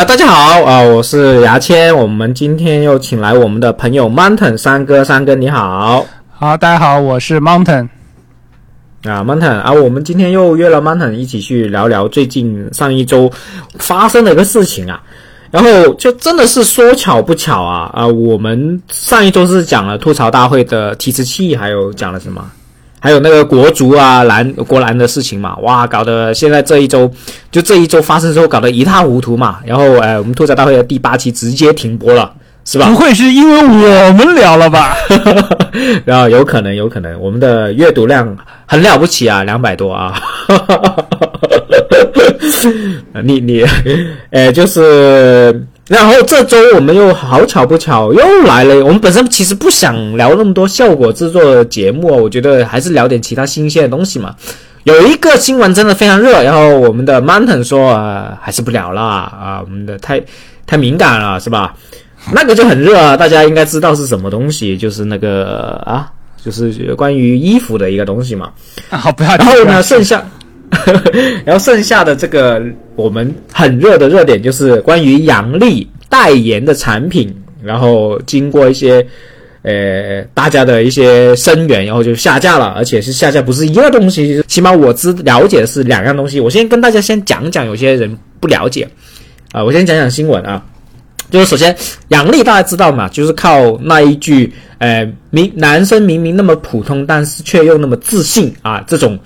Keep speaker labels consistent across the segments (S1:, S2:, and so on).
S1: 啊，大家好啊，我是牙签，我们今天又请来我们的朋友 Mountain 三哥，三哥你好，
S2: 好，大家好，我是 Mountain
S1: 啊，Mountain 啊，我们今天又约了 Mountain 一起去聊聊最近上一周发生的一个事情啊，然后就真的是说巧不巧啊啊，我们上一周是讲了吐槽大会的提词器，还有讲了什么？还有那个国足啊，篮国篮的事情嘛，哇，搞得现在这一周，就这一周发生之后，搞得一塌糊涂嘛。然后，呃，我们吐槽大会的第八期直接停播了，是吧？
S2: 不会是因为我们聊了吧？
S1: 然后有可能，有可能，我们的阅读量很了不起啊，两百多啊。你 你，呃，就是。然后这周我们又好巧不巧又来了。我们本身其实不想聊那么多效果制作的节目，我觉得还是聊点其他新鲜的东西嘛。有一个新闻真的非常热，然后我们的 Mountain 说啊，还是不聊了啊，我们的太太敏感了，是吧？那个就很热啊，大家应该知道是什么东西，就是那个啊，就是关于衣服的一个东西嘛。
S2: 好，不要。
S1: 然后呢，剩下。然后剩下的这个我们很热的热点就是关于杨笠代言的产品，然后经过一些呃大家的一些声援，然后就下架了，而且是下架不是一个东西，起码我知了解的是两样东西。我先跟大家先讲讲，有些人不了解啊，我先讲讲新闻啊，就是首先杨笠大家知道嘛，就是靠那一句呃明男生明明那么普通，但是却又那么自信啊这种。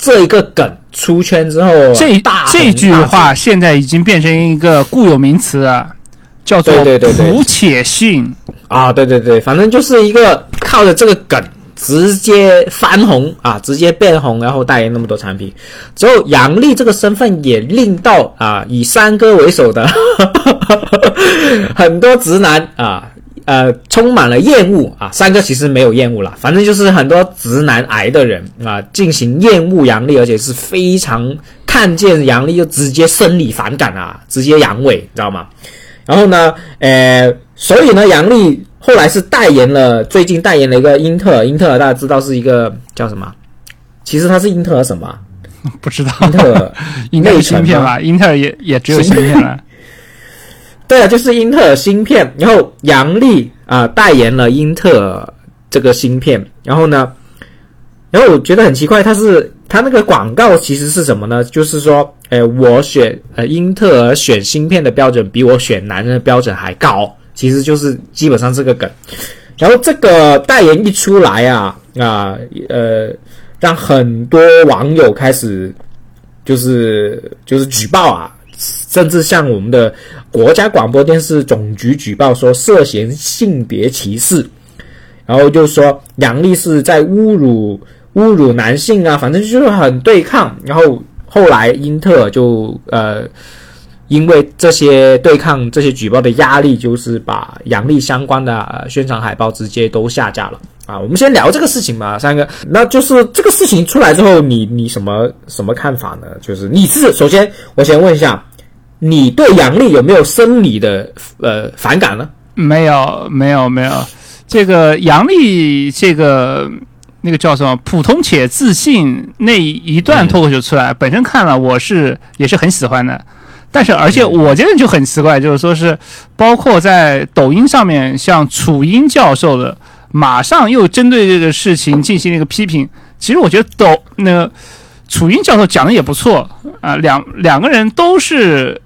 S1: 这一个梗出圈之后，
S2: 这大这句话现在已经变成一个固有名词了，叫做“普且信”
S1: 啊，对对对，反正就是一个靠着这个梗直接翻红啊，直接变红，然后代言那么多产品。之后杨笠这个身份也令到啊，以三哥为首的 很多直男啊。呃，充满了厌恶啊！三哥其实没有厌恶了，反正就是很多直男癌的人啊，进行厌恶杨笠，而且是非常看见杨笠就直接生理反感啊，直接阳痿，知道吗？然后呢，呃，所以呢，杨笠后来是代言了，最近代言了一个英特尔，英特尔大家知道是一个叫什么？其实它是英特尔什么？
S2: 不知道。
S1: 英特尔
S2: 应该有芯片吧？英特尔也也只有芯片了。
S1: 对啊，就是英特尔芯片，然后杨笠啊代言了英特尔这个芯片，然后呢，然后我觉得很奇怪，他是他那个广告其实是什么呢？就是说，哎，我选呃英特尔选芯片的标准比我选男人的标准还高，其实就是基本上这个梗。然后这个代言一出来啊啊呃，让很多网友开始就是就是举报啊。甚至像我们的国家广播电视总局举报说涉嫌性别歧视，然后就说杨笠是在侮辱侮辱男性啊，反正就是很对抗。然后后来英特尔就呃，因为这些对抗这些举报的压力，就是把杨笠相关的宣传海报直接都下架了啊。我们先聊这个事情吧，三哥，那就是这个事情出来之后，你你什么什么看法呢？就是你是首先我先问一下。你对杨笠有没有生理的呃反感呢？
S2: 没有，没有，没有。这个杨笠，这个那个叫什么？普通且自信那一段脱口秀出来，本身看了我是也是很喜欢的。但是，而且我这人就很奇怪，就是说是包括在抖音上面，像楚英教授的，马上又针对这个事情进行了一个批评。其实我觉得抖那个楚英教授讲的也不错啊，两两个人都是。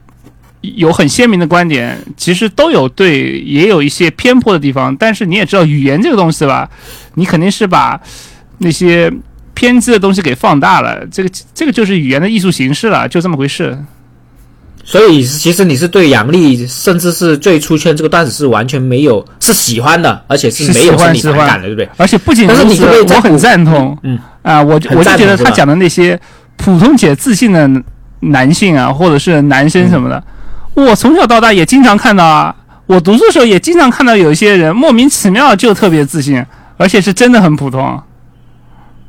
S2: 有很鲜明的观点，其实都有对，也有一些偏颇的地方。但是你也知道，语言这个东西吧，你肯定是把那些偏激的东西给放大了。这个这个就是语言的艺术形式了，就这么回事。
S1: 所以其实你是对杨笠，甚至是最出圈这个段子是完全没有是喜欢的，而且是没有生理反感的，对不对？
S2: 而且不仅是，我很赞同，嗯啊，我我就觉得他讲的那些普通且自信的男性啊，或者是男生什么的。我从小到大也经常看到啊，我读书的时候也经常看到有一些人莫名其妙就特别自信，而且是真的很普通。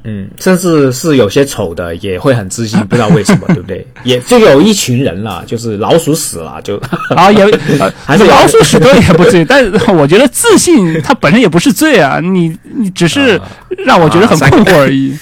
S1: 嗯，甚至是有些丑的也会很自信，不知道为什么，对不对？也就有一群人了，就是老鼠屎了，就
S2: 啊也 还是老鼠屎多也不至于，但是我觉得自信它本身也不是罪啊，你你只是让我觉得很困惑而已。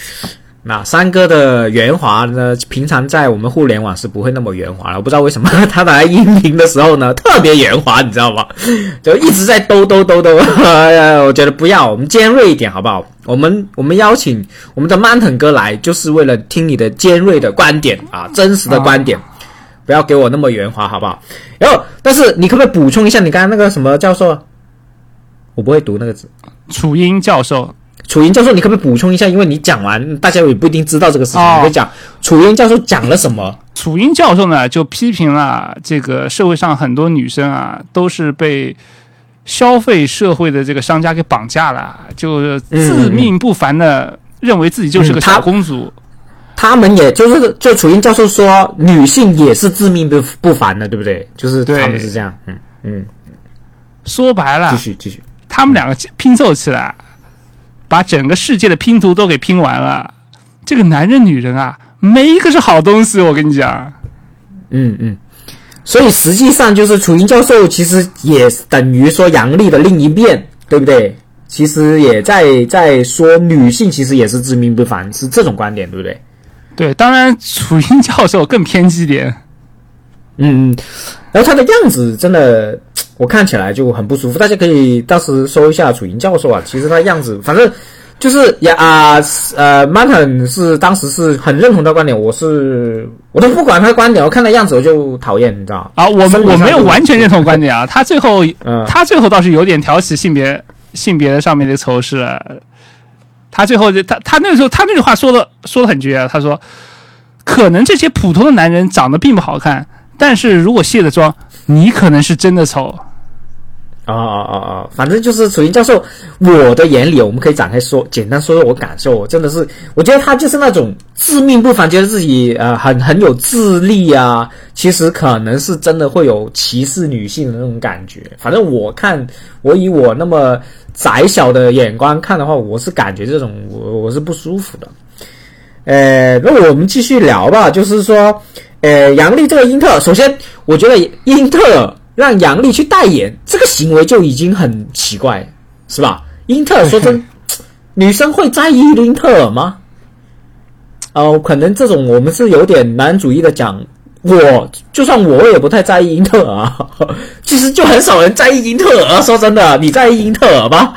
S1: 那三哥的圆滑呢，平常在我们互联网是不会那么圆滑了。我不知道为什么 他来音频的时候呢，特别圆滑，你知道吗？就一直在兜兜兜兜。哎呀，我觉得不要，我们尖锐一点好不好？我们我们邀请我们的曼腾哥来，就是为了听你的尖锐的观点啊，真实的观点，不要给我那么圆滑，好不好？然后，但是你可不可以补充一下你刚刚那个什么教授？我不会读那个字，
S2: 楚英教授。
S1: 楚云教授，你可不可以补充一下？因为你讲完，大家也不一定知道这个事情。你可以讲楚云教授讲了什么？
S2: 楚云教授呢，就批评了这个社会上很多女生啊，都是被消费社会的这个商家给绑架了，就自命不凡的认为自己就是个小公主。
S1: 他们也就是，就楚英教授说，女性也是自命不不凡的，对不对？就是他们是这样。嗯嗯。
S2: 说白了，
S1: 继续继续，
S2: 他们两个拼凑起来。把整个世界的拼图都给拼完了，这个男人女人啊，没一个是好东西。我跟你讲，
S1: 嗯嗯，所以实际上就是楚云教授其实也等于说杨丽的另一面，对不对？其实也在在说女性其实也是自命不凡，是这种观点，对不对？
S2: 对，当然楚云教授更偏激点。
S1: 嗯嗯，然后他的样子真的。我看起来就很不舒服，大家可以到时搜一下楚莹教授啊。其实他样子，反正就是呀啊呃，Martin 是当时是很认同他观点，我是我都不管他的观点，我看他样子我就讨厌，你知道
S2: 啊，我们我没有完全认同观点啊。他最后，嗯他最后倒是有点挑起性别性别的上面的仇视。他最后他他那个时候他那句话说的说的很绝，他说可能这些普通的男人长得并不好看，但是如果卸了妆。你可能是真的丑，
S1: 啊啊啊啊！反正就是楚云教授，我的眼里，我们可以展开说，简单说说我感受。我真的是，我觉得他就是那种自命不凡，觉得自己呃很很有智力啊。其实可能是真的会有歧视女性的那种感觉。反正我看，我以我那么窄小的眼光看的话，我是感觉这种我我是不舒服的。呃，那我们继续聊吧，就是说。呃，杨笠这个英特尔，首先我觉得英特尔让杨笠去代言这个行为就已经很奇怪，是吧？英特尔说真，女生会在意英特尔吗？哦，可能这种我们是有点男主义的讲，我就算我也不太在意英特尔啊。其实就很少人在意英特尔。说真的，你在意英特尔吗？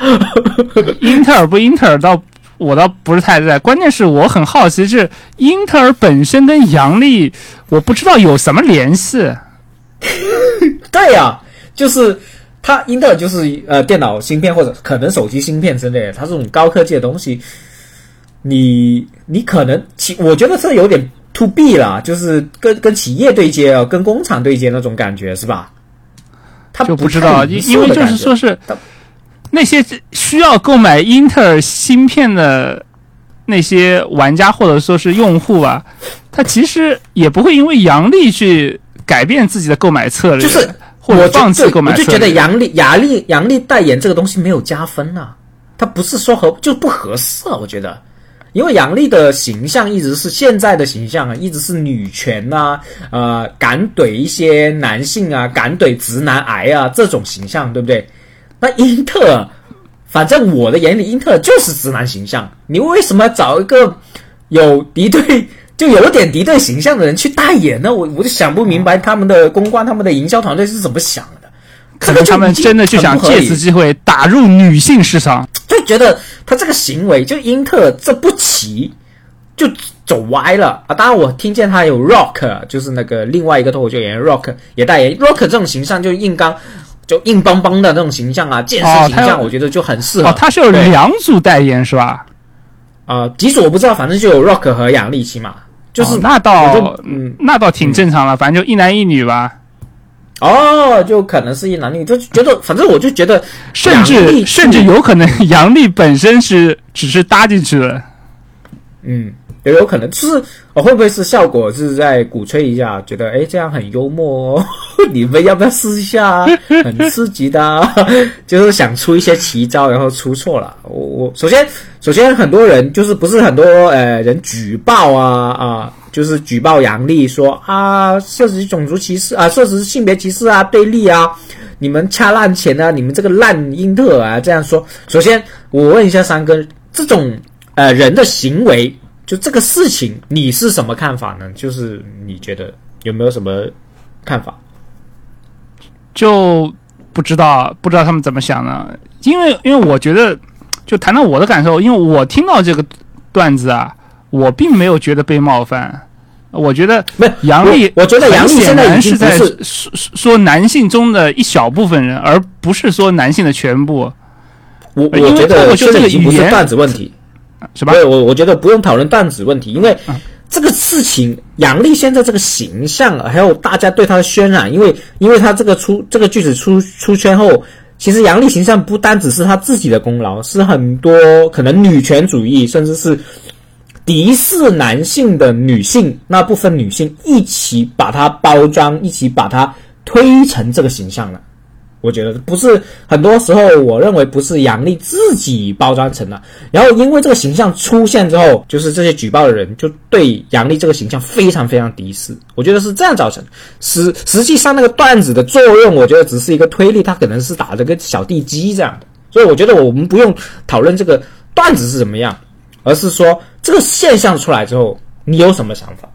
S2: 英特尔不英特尔倒。我倒不是太在，关键是我很好奇，是英特尔本身跟杨笠，我不知道有什么联系。
S1: 对呀，就是它，英特尔就是呃电脑芯片或者可能手机芯片之类的，它这种高科技的东西，你你可能企，我觉得这有点 to B 了，就是跟跟企业对接啊，跟工厂对接那种感觉是吧？他
S2: 就不知道，因因为就是说是。那些需要购买英特尔芯片的那些玩家或者说是用户啊，他其实也不会因为杨笠去改变自己的购买策略，
S1: 就是
S2: 或者放弃购买
S1: 策略。我就觉得杨笠、杨丽、杨笠代言这个东西没有加分啊，他不是说合就不合适啊。我觉得，因为杨笠的形象一直是现在的形象啊，一直是女权呐，呃，敢怼一些男性啊，敢怼直男癌啊这种形象，对不对？那英特尔，反正我的眼里，英特尔就是直男形象。你为什么找一个有敌对，就有点敌对形象的人去代言呢？我我就想不明白他们的公关、他们的营销团队是怎么想的。
S2: 可能他们真的就想借此机会打入女性市场，
S1: 就觉得他这个行为，就英特尔这步棋就走歪了啊！当然，我听见他有 Rock，就是那个另外一个脱口秀演员 Rock 也代言，Rock 这种形象就硬刚。就硬邦邦的那种形象啊，健身形象，我觉得就很适合。
S2: 哦，他是有两组代言是吧？
S1: 啊，几组我不知道，反正就有 Rock 和杨丽起码就是
S2: 那倒，嗯，那倒挺正常了，反正就一男一女吧。
S1: 哦，就可能是一男一女，就觉得反正我就觉得，
S2: 甚至甚至有可能杨丽本身是只是搭进去了。
S1: 嗯。也有可能，就是我会不会是效果是在鼓吹一下，觉得哎这样很幽默哦，你们要不要试一下啊？很刺激的，就是想出一些奇招，然后出错了。我我首先首先很多人就是不是很多呃人举报啊啊，就是举报杨丽说啊涉及种族歧视啊，涉及性别歧视啊，对立啊，你们掐烂钱啊，你们这个烂英特尔啊这样说。首先我问一下三哥，这种呃人的行为。就这个事情，你是什么看法呢？就是你觉得有没有什么看法？
S2: 就不知道不知道他们怎么想呢，因为因为我觉得，就谈到我的感受，因为我听到这个段子啊，我并没有觉得被冒犯。我觉得
S1: 不
S2: 杨丽，
S1: 我觉得杨丽现在
S2: 是在说说男性中的一小部分人，而不是说男性的全部。
S1: 我我觉得现在已经不是段子问题，
S2: 是吧？
S1: 对，我我觉得不用讨论段子问题，因为这个事情，杨笠现在这个形象，还有大家对她的渲染，因为因为她这个出这个句子出出圈后，其实杨笠形象不单只是她自己的功劳，是很多可能女权主义，甚至是。敌视男性的女性那部分女性一起把它包装，一起把它推成这个形象了。我觉得不是很多时候，我认为不是杨丽自己包装成的。然后因为这个形象出现之后，就是这些举报的人就对杨丽这个形象非常非常敌视。我觉得是这样造成。实实际上那个段子的作用，我觉得只是一个推力，他可能是打了个小地基这样的。所以我觉得我们不用讨论这个段子是怎么样。而是说这个现象出来之后，你有什么想法？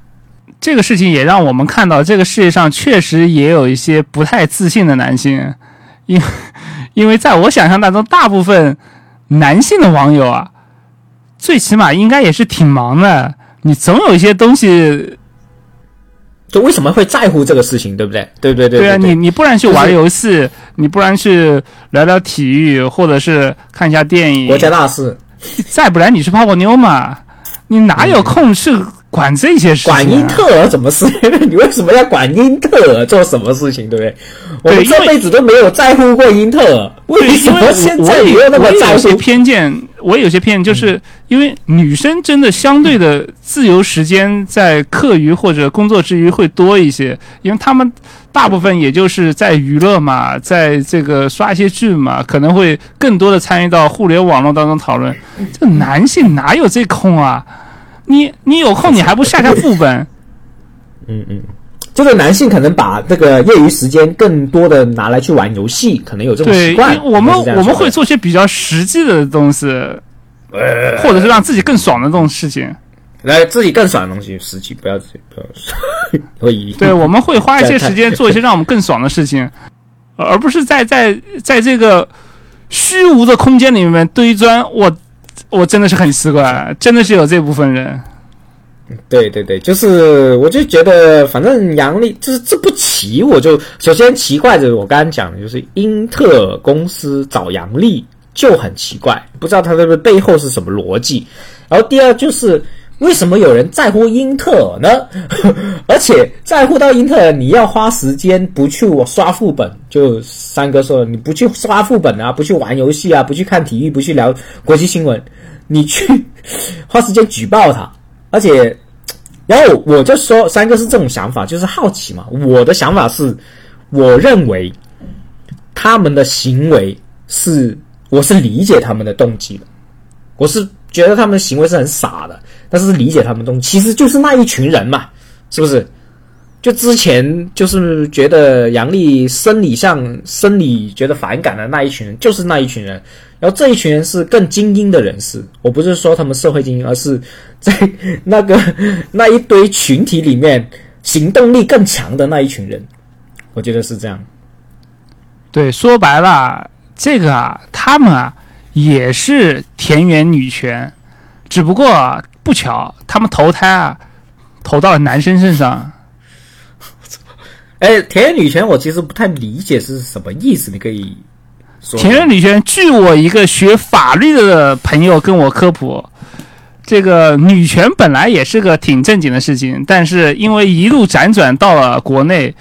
S2: 这个事情也让我们看到，这个世界上确实也有一些不太自信的男性，因 因为在我想象当中，大部分男性的网友啊，最起码应该也是挺忙的。你总有一些东西，
S1: 就为什么会在乎这个事情，对不对？对对对。对
S2: 啊，你你不然去玩游戏，你不然去聊聊体育，或者是看一下电影，
S1: 国家大事。
S2: 再不然你去泡泡妞嘛？你哪有空去管这些事？
S1: 管英特尔什么事？你为什么要管英特尔做什么事情？对不对？我们这辈子都没有在乎过英特尔，为什么现在你又那么在乎？
S2: 偏见，我有些偏见，就是因为女生真的相对的自由时间在课余或者工作之余会多一些，因为他们。大部分也就是在娱乐嘛，在这个刷一些剧嘛，可能会更多的参与到互联网络当中讨论。这男性哪有这空啊？你你有空你还不下下副本？
S1: 嗯嗯，就是男性可能把这个业余时间更多的拿来去玩游戏，可能有这种习惯。
S2: 我们我们会做些比较实际的东西，呃或者是让自己更爽的这种事情。
S1: 来自己更爽的东西，实际不要自己不要会
S2: 对，我们会花一些 时间做一些让我们更爽的事情，而不是在在在这个虚无的空间里面堆砖。我我真的是很奇怪，真的是有这部分人。
S1: 对对对，就是我就觉得，反正阳历就是这不奇，我就首先奇怪的，我刚刚讲的就是英特尔公司找阳历就很奇怪，不知道他这个背后是什么逻辑。然后第二就是。为什么有人在乎英特尔呢？而且在乎到英特尔，你要花时间不去我刷副本。就三哥说，你不去刷副本啊，不去玩游戏啊，不去看体育，不去聊国际新闻，你去 花时间举报他。而且，然后我就说，三哥是这种想法，就是好奇嘛。我的想法是，我认为他们的行为是，我是理解他们的动机的，我是。觉得他们的行为是很傻的，但是理解他们东西，其实就是那一群人嘛，是不是？就之前就是觉得杨丽生理上生理觉得反感的那一群人，就是那一群人。然后这一群人是更精英的人士，我不是说他们社会精英，而是在那个那一堆群体里面行动力更强的那一群人，我觉得是这样。
S2: 对，说白了，这个啊，他们啊。也是田园女权，只不过不巧，他们投胎啊，投到了男生身上。
S1: 哎，田园女权，我其实不太理解是什么意思，你可以说。
S2: 田园女权，据我一个学法律的朋友跟我科普，这个女权本来也是个挺正经的事情，但是因为一路辗转到了国内，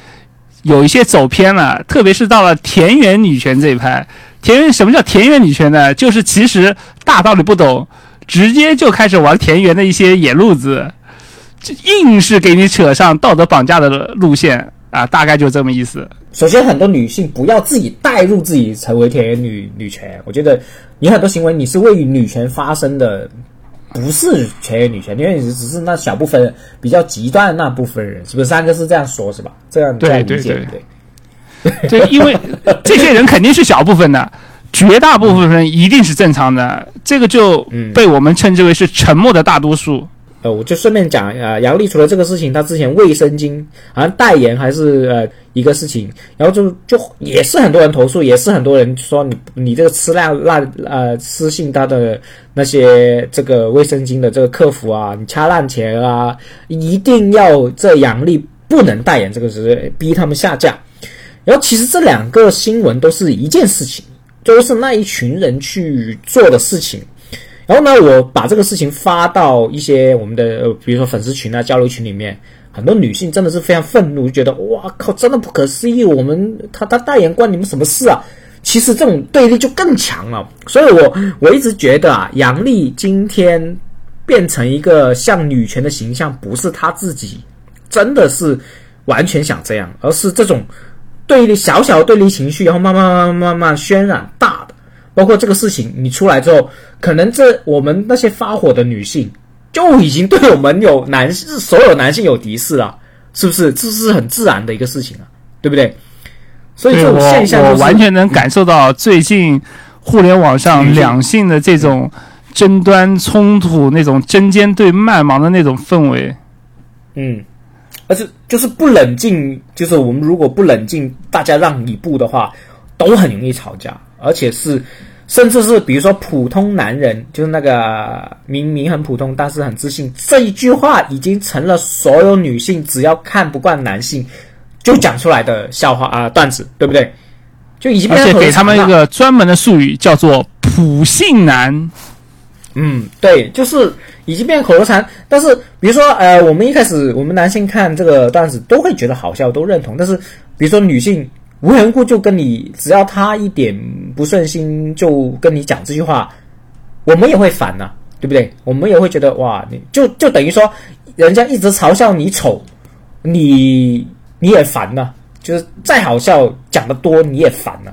S2: 有一些走偏了，特别是到了田园女权这一派。田园什么叫田园女权呢？就是其实大道理不懂，直接就开始玩田园的一些野路子，硬是给你扯上道德绑架的路线啊，大概就这么意思。
S1: 首先，很多女性不要自己带入自己成为田园女女权。我觉得你很多行为你是为女权发声的，不是全员女权，因为你只是那小部分比较极端的那部分人，是不是？三个是这样说，是吧？这样这样理解对。
S2: 对，因为这些人肯定是小部分的，绝大部分人一定是正常的，这个就被我们称之为是沉默的大多数。
S1: 呃，我就顺便讲，呃，杨笠除了这个事情，他之前卫生巾好像代言还是呃一个事情，然后就就也是很多人投诉，也是很多人说你你这个吃烂烂呃私信他的那些这个卫生巾的这个客服啊，你掐烂钱啊，一定要这杨笠不能代言这个是逼他们下架。然后其实这两个新闻都是一件事情，都是那一群人去做的事情。然后呢，我把这个事情发到一些我们的，比如说粉丝群啊、交流群里面，很多女性真的是非常愤怒，觉得哇靠，真的不可思议！我们他他代言关你们什么事啊？其实这种对立就更强了。所以我我一直觉得啊，杨丽今天变成一个像女权的形象，不是她自己真的是完全想这样，而是这种对立小小的对立情绪，然后慢慢慢慢慢慢渲染大的。包括这个事情，你出来之后，可能这我们那些发火的女性就已经对我们有男性所有男性有敌视了，是不是？这是很自然的一个事情啊，对不对？所以这种现象，
S2: 我完全能感受到最近互联网上两性的这种争端冲突，那种针尖对麦芒的那种氛围。
S1: 嗯，而是就是不冷静，就是我们如果不冷静，大家让一步的话，都很容易吵架。而且是，甚至是比如说普通男人，就是那个明明很普通，但是很自信，这一句话已经成了所有女性只要看不惯男性就讲出来的笑话啊段子，对不对？就已经
S2: 而且给他们一个专门的术语叫做“普信男”。
S1: 嗯，对，就是已经变口头禅。但是比如说呃，我们一开始我们男性看这个段子都会觉得好笑，都认同。但是比如说女性。无缘故就跟你，只要他一点不顺心，就跟你讲这句话，我们也会烦呐，对不对？我们也会觉得哇，你就就等于说，人家一直嘲笑你丑，你你也烦呐，就是再好笑讲的多你也烦呐，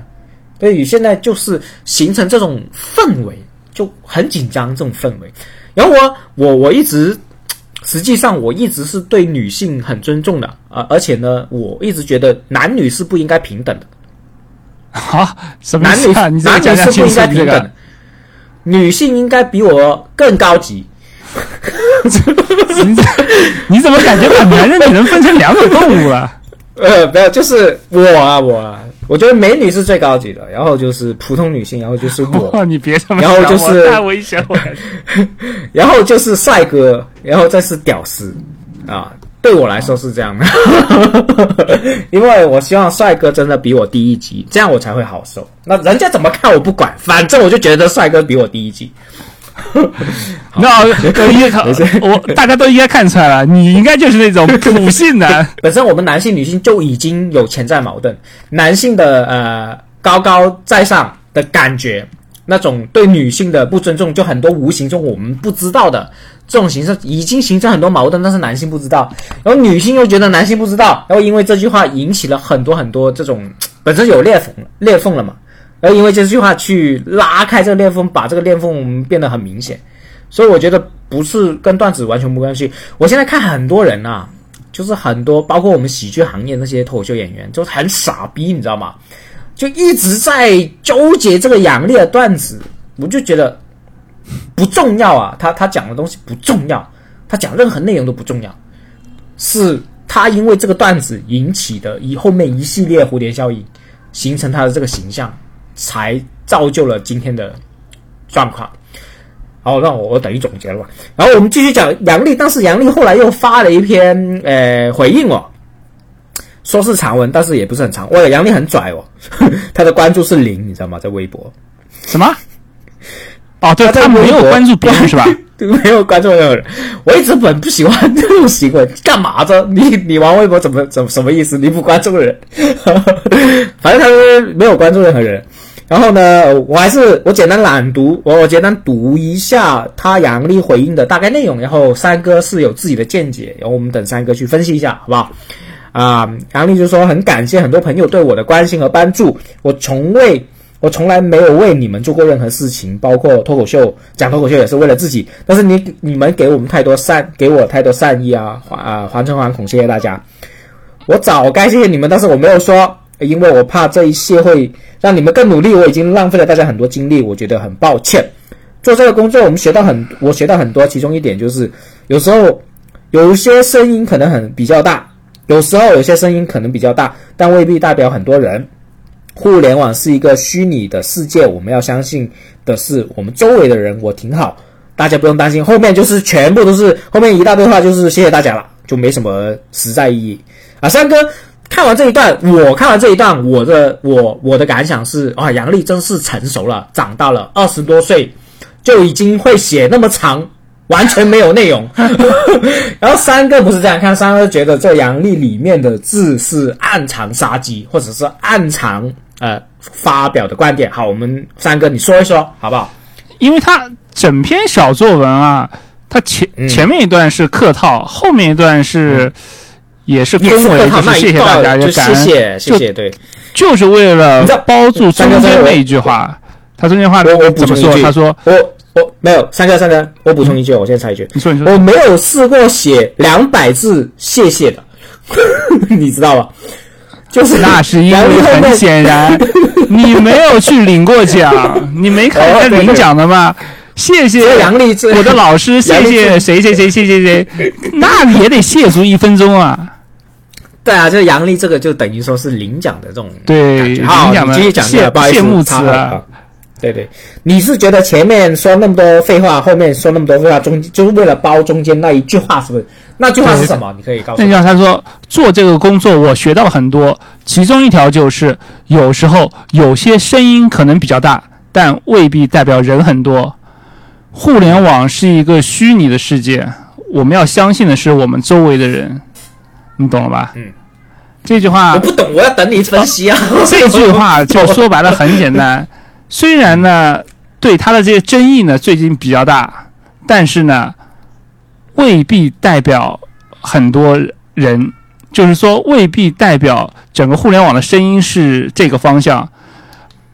S1: 所以现在就是形成这种氛围，就很紧张这种氛围。然后我我我一直。实际上，我一直是对女性很尊重的啊，而且呢，我一直觉得男女是不应该平等的。
S2: 啊，什么
S1: 男女男女是不应该平等，女性应该比我更高级。
S2: 你怎么感觉把男人女人分成两种动物了？
S1: 呃，没有，就是我啊，我，啊，我觉得美女是最高级的，然后就是普通女性，然后就是我，
S2: 你别这么，
S1: 然后就是
S2: 太危险了，
S1: 然后就是帅哥，然后再是屌丝，啊，对我来说是这样的，因为我希望帅哥真的比我低一级，这样我才会好受。那人家怎么看我不管，反正我就觉得帅哥比我低一级。
S2: 那我大家都应该看出来了，你应该就是那种普信男。
S1: 本身我们男性、女性就已经有潜在矛盾，男性的呃高高在上的感觉，那种对女性的不尊重，就很多无形中我们不知道的这种形式，已经形成很多矛盾，但是男性不知道，然后女性又觉得男性不知道，然后因为这句话引起了很多很多这种本身有裂缝裂缝了嘛。而因为这句话去拉开这个裂缝，把这个裂缝变得很明显，所以我觉得不是跟段子完全没关系。我现在看很多人啊，就是很多包括我们喜剧行业那些脱口秀演员，就很傻逼，你知道吗？就一直在纠结这个杨丽的段子，我就觉得不重要啊，他他讲的东西不重要，他讲任何内容都不重要，是他因为这个段子引起的以后面一系列蝴蝶效应，形成他的这个形象。才造就了今天的状况。好，那我我等于总结了吧。然后我们继续讲杨丽，但是杨丽后来又发了一篇呃回应哦，说是长文，但是也不是很长。哇，杨丽很拽哦，他的关注是零，你知道吗？在微博。
S2: 什么？哦，对，他没有关注别人是吧？
S1: 没有关注任何人。我一直很不喜欢这种行为，干嘛着？你你玩微博怎么怎么什么意思？你不关注人？反正他没有关注任何人。然后呢，我还是我简单朗读，我我简单读一下他杨丽回应的大概内容。然后三哥是有自己的见解，然后我们等三哥去分析一下，好不好？啊，杨丽就说很感谢很多朋友对我的关心和帮助，我从未，我从来没有为你们做过任何事情，包括脱口秀讲脱口秀也是为了自己。但是你你们给我们太多善，给我太多善意啊，还啊还成还孔，谢谢大家。我早该谢谢你们，但是我没有说。因为我怕这一切会让你们更努力，我已经浪费了大家很多精力，我觉得很抱歉。做这个工作，我们学到很，我学到很多。其中一点就是，有时候有些声音可能很比较大，有时候有些声音可能比较大，但未必代表很多人。互联网是一个虚拟的世界，我们要相信的是我们周围的人。我挺好，大家不用担心。后面就是全部都是后面一大堆话，就是谢谢大家了，就没什么实在意义啊。三哥 看完这一段，我看完这一段，我的我我的感想是啊，杨丽真是成熟了，长大了，二十多岁就已经会写那么长。完全没有内容，然后三哥不是这样看，三哥觉得这杨丽里面的字是暗藏杀机，或者是暗藏呃发表的观点。好，我们三哥你说一说好不好？
S2: 因为他整篇小作文啊，他前前面一段是客套，后面一段是也是恭维，就是谢谢大家，
S1: 就谢谢谢谢，对，
S2: 就是为了包住中间那一句话。他中间话
S1: 我我补充一句，
S2: 他说
S1: 我。我没有三哥，三哥，我补充一句，我现在插一句，
S2: 你说你说，
S1: 我没有试过写两百字谢谢的，你知道吧？就是
S2: 那是因为很显然 你没有去领过奖，你没看他领奖的吗？谢谢
S1: 杨丽，
S2: 我的老师，谢谢谁谁谁，谢谢谁，那也得谢足一分钟啊。
S1: 对啊，这杨丽这个就等于说是领奖的这种
S2: 对领奖的谢谢幕词啊。
S1: 对对，你是觉得前面说那么多废话，后面说那么多废话，中就是为了包中间那一句话，是不是？那句话是什么？你可以告诉。那句话
S2: 他说：“做这个工作，我学到了很多，其中一条就是，有时候有些声音可能比较大，但未必代表人很多。互联网是一个虚拟的世界，我们要相信的是我们周围的人，你懂了吧？”嗯。这句话
S1: 我不懂，我要等你分析啊。
S2: 这句话就说白了很简单。虽然呢，对他的这些争议呢最近比较大，但是呢，未必代表很多人，就是说未必代表整个互联网的声音是这个方向，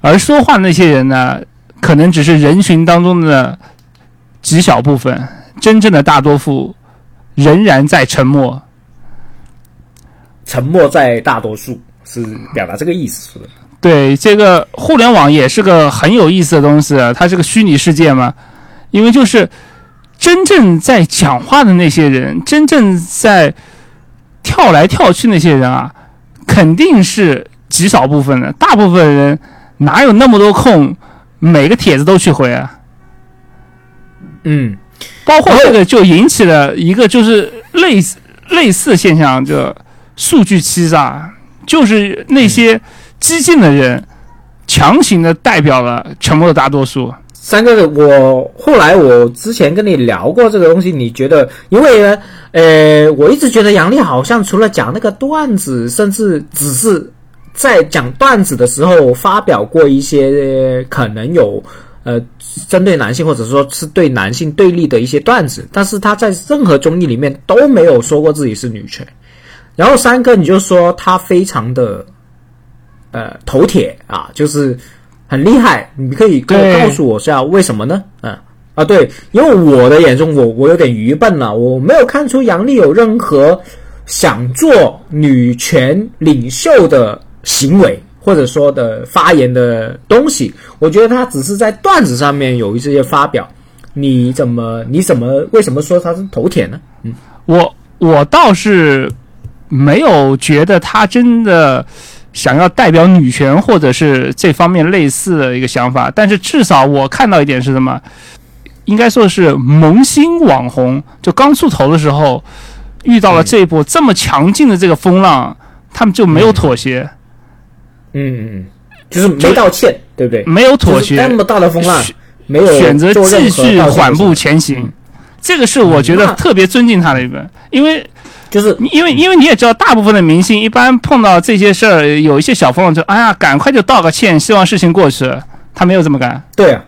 S2: 而说话的那些人呢，可能只是人群当中的极小部分，真正的大多数仍然在沉默，
S1: 沉默在大多数是表达这个意思，是的。
S2: 对这个互联网也是个很有意思的东西，它是个虚拟世界嘛。因为就是真正在讲话的那些人，真正在跳来跳去那些人啊，肯定是极少部分的。大部分人哪有那么多空，每个帖子都去回啊？
S1: 嗯，
S2: 包括这个就引起了一个就是类似类似现象，就数据欺诈，就是那些。激进的人强行的代表了沉默的大多数。
S1: 三个，我后来我之前跟你聊过这个东西，你觉得？因为呢，呃，我一直觉得杨笠好像除了讲那个段子，甚至只是在讲段子的时候发表过一些可能有呃针对男性或者说是对男性对立的一些段子，但是他在任何综艺里面都没有说过自己是女权。然后三哥，你就说他非常的。呃，头铁啊，就是很厉害。你可以跟我告诉我下为什么呢？嗯啊，对，因为我的眼中，我我有点愚笨了，我没有看出杨丽有任何想做女权领袖的行为，或者说的发言的东西。我觉得他只是在段子上面有一些发表。你怎么？你怎么？为什么说他是头铁呢？嗯，
S2: 我我倒是没有觉得他真的。想要代表女权或者是这方面类似的一个想法，但是至少我看到一点是什么？应该说是萌新网红，就刚出头的时候遇到了这一波这么强劲的这个风浪，他们就没有妥协。
S1: 嗯嗯，就是没道歉，对不对？
S2: 没有妥协，
S1: 那么大的风浪，没有
S2: 选择继续缓步前行，这个是我觉得特别尊敬他的一个，因为。
S1: 就是
S2: 因为因为你也知道，大部分的明星一般碰到这些事儿，有一些小风浪就哎呀，赶快就道个歉，希望事情过去。他没有这么干。
S1: 对啊，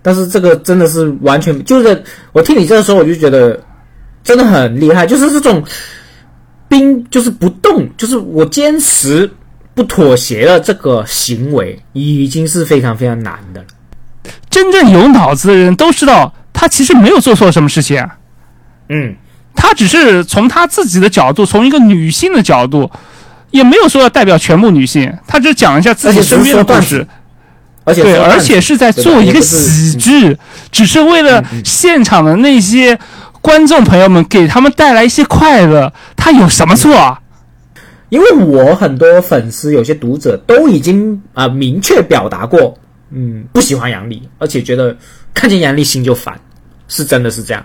S1: 但是这个真的是完全就是我听你这个时候，我就觉得真的很厉害，就是这种冰就是不动，就是我坚持不妥协的这个行为，已经是非常非常难的了。
S2: 真正有脑子的人都知道，他其实没有做错什么事情。
S1: 嗯。
S2: 他只是从他自己的角度，从一个女性的角度，也没有说要代表全部女性，他只讲一下自己身边的故事。
S1: 而且
S2: 对，而且是在做一个喜剧，只是为了现场的那些观众朋友们给他们带来一些快乐，他有什么错啊？
S1: 因为我很多粉丝、有些读者都已经啊、明确表达过，嗯，不喜欢杨笠，而且觉得看见杨笠心就烦，是真的是这样，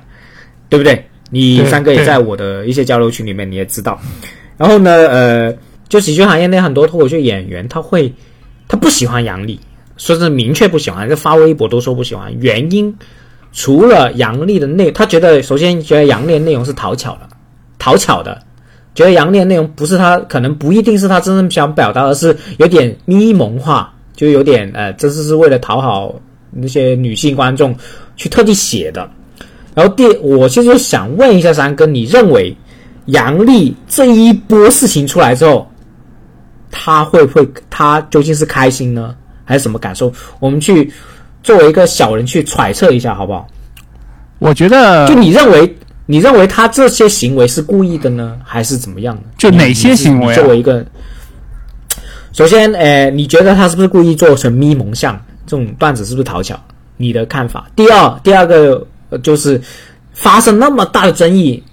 S1: 对不对？你三哥也在我的一些交流群里面，你也知道。然后呢，呃，就喜剧行业内很多脱口秀演员，他会他不喜欢杨笠，说是明确不喜欢，就发微博都说不喜欢，原因除了杨笠的内，他觉得首先觉得杨笠的内容是讨巧的，讨巧的。觉得杨笠的内容不是他，可能不一定是他真正想表达，而是有点咪蒙化，就有点呃，这是是为了讨好那些女性观众去特地写的。然后第，我其实想问一下三哥，你认为杨笠这一波事情出来之后，他会不会，他究竟是开心呢，还是什么感受？我们去作为一个小人去揣测一下，好不好？
S2: 我觉得
S1: 就你认为，你认为他这些行为是故意的呢，还是怎么样的？
S2: 就哪些行为啊
S1: 作为一个，首先，呃，你觉得他是不是故意做成咪蒙像这种段子，是不是讨巧？你的看法。第二，第二个、呃就是发生那么大的争议，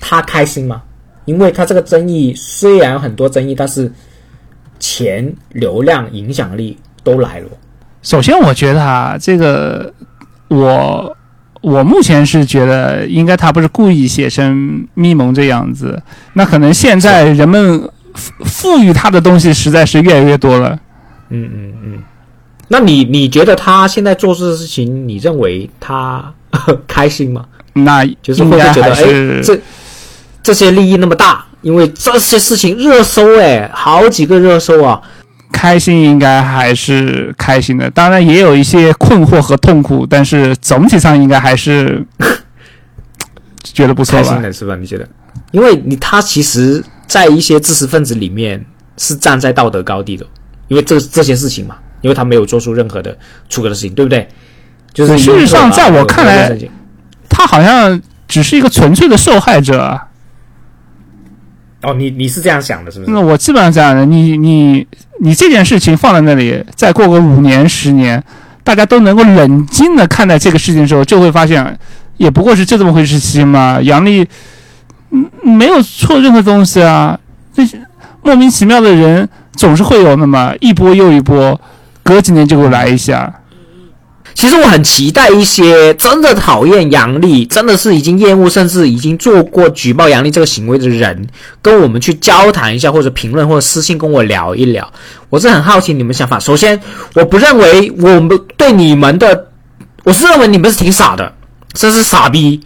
S1: 他开心吗？因为他这个争议虽然很多争议，但是钱、流量、影响力都来了。
S2: 首先，我觉得啊，这个我我目前是觉得，应该他不是故意写成咪蒙这样子。那可能现在人们赋赋予他的东西实在是越来越多了。
S1: 嗯嗯嗯。那你你觉得他现在做这个事情，你认为他 开心吗？
S2: 那
S1: 就是会不会觉得，哎，这这些利益那么大，因为这些事情热搜，哎，好几个热搜啊。
S2: 开心，应该还是开心的。当然也有一些困惑和痛苦，但是总体上应该还是 觉得不错吧。
S1: 开心的是吧？你觉得？因为你他其实，在一些知识分子里面是站在道德高地的，因为这这些事情嘛，因为他没有做出任何的出格的事情，对不对？就是
S2: 事实上在我看来他好像只是一个纯粹的受害者啊。
S1: 哦，你你是这样想的，是不是？
S2: 那我基本上这样的，你你你这件事情放在那里，再过个五年十年，大家都能够冷静的看待这个事情的时候，就会发现，也不过是就这么回事情嘛。杨丽，嗯，没有错任何东西啊，这些莫名其妙的人总是会有那么一波又一波，隔几年就会来一下。
S1: 其实我很期待一些真的讨厌杨笠，真的是已经厌恶，甚至已经做过举报杨笠这个行为的人，跟我们去交谈一下，或者评论，或者私信跟我聊一聊。我是很好奇你们想法。首先，我不认为我们对你们的，我是认为你们是挺傻的，甚至傻逼。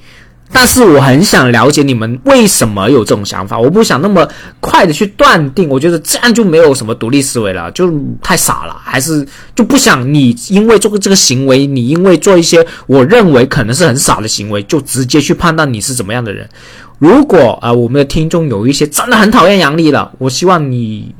S1: 但是我很想了解你们为什么有这种想法，我不想那么快的去断定，我觉得这样就没有什么独立思维了，就太傻了，还是就不想你因为做这个行为，你因为做一些我认为可能是很傻的行为，就直接去判断你是怎么样的人。如果啊、我们的听众有一些真的很讨厌杨笠了，我希望你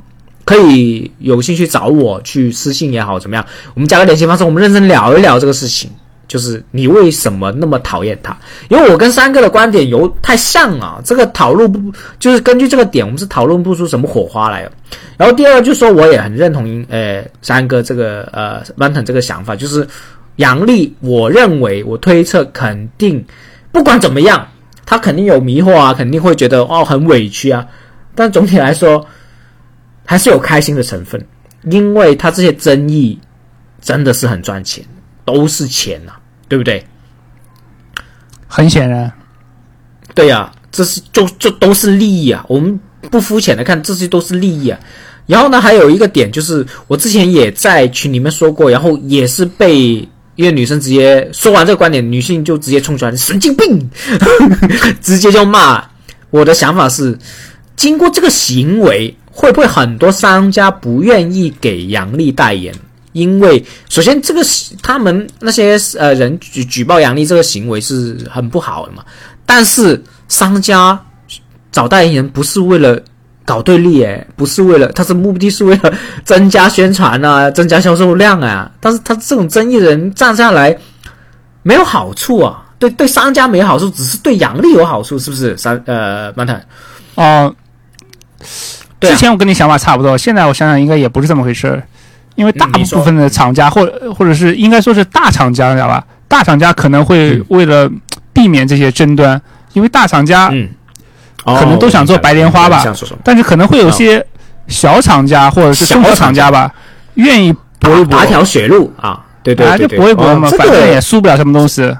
S1: 可以有兴趣找我去私信也好，怎么样，我们加个联系方式，我们认真聊一聊这个事情。就是你为什么那么讨厌他？因为我跟三哥的观点有太像了，这个讨论不就是根据这个点，我们是讨论不出什么火花来的。然后第二就说，我也很认同呃三哥这个呃 Mountain 这个想法，就是杨笠，我认为我推测肯定不管怎么样，他肯定有迷惑啊，肯定会觉得哦很委屈啊，但总体来说还是有开心的成分，因为他这些争议真的是很赚钱。都是钱呐、对不对？
S2: 很显然，
S1: 对呀、这是就就都是利益啊！我们不肤浅的看，这些都是利益啊。然后呢，还有一个点就是，我之前也在群里面说过，然后也是被一个女生直接说完这个观点，女性就直接冲出来，神经病，直接就骂。我的想法是，经过这个行为，会不会很多商家不愿意给杨笠代言？因为首先这个他们那些呃人举举报杨笠这个行为是很不好的嘛，但是商家找代言人不是为了搞对立诶，不是为了，他是目的是为了增加宣传啊，增加销售量啊，但是他这种争议人站下来没有好处啊，对对商家没好处，只是对杨笠有好处，是不是？三呃，曼坦，
S2: 哦、之前我跟你想法差不多，现在我想想应该也不是这么回事儿。因为大部分的厂家或或者是应该说是大厂家，知道吧？大厂家可能会
S1: 嗯
S2: 为了避免这些争端，因为大厂家
S1: 嗯，
S2: 可能都想做白莲花吧？但是可能会有些小厂家或者是中小厂家吧，愿意搏一搏
S1: 打，条血路啊，对对
S2: 啊，
S1: 对对，
S2: 就搏一搏嘛，反正也输不了什么东西。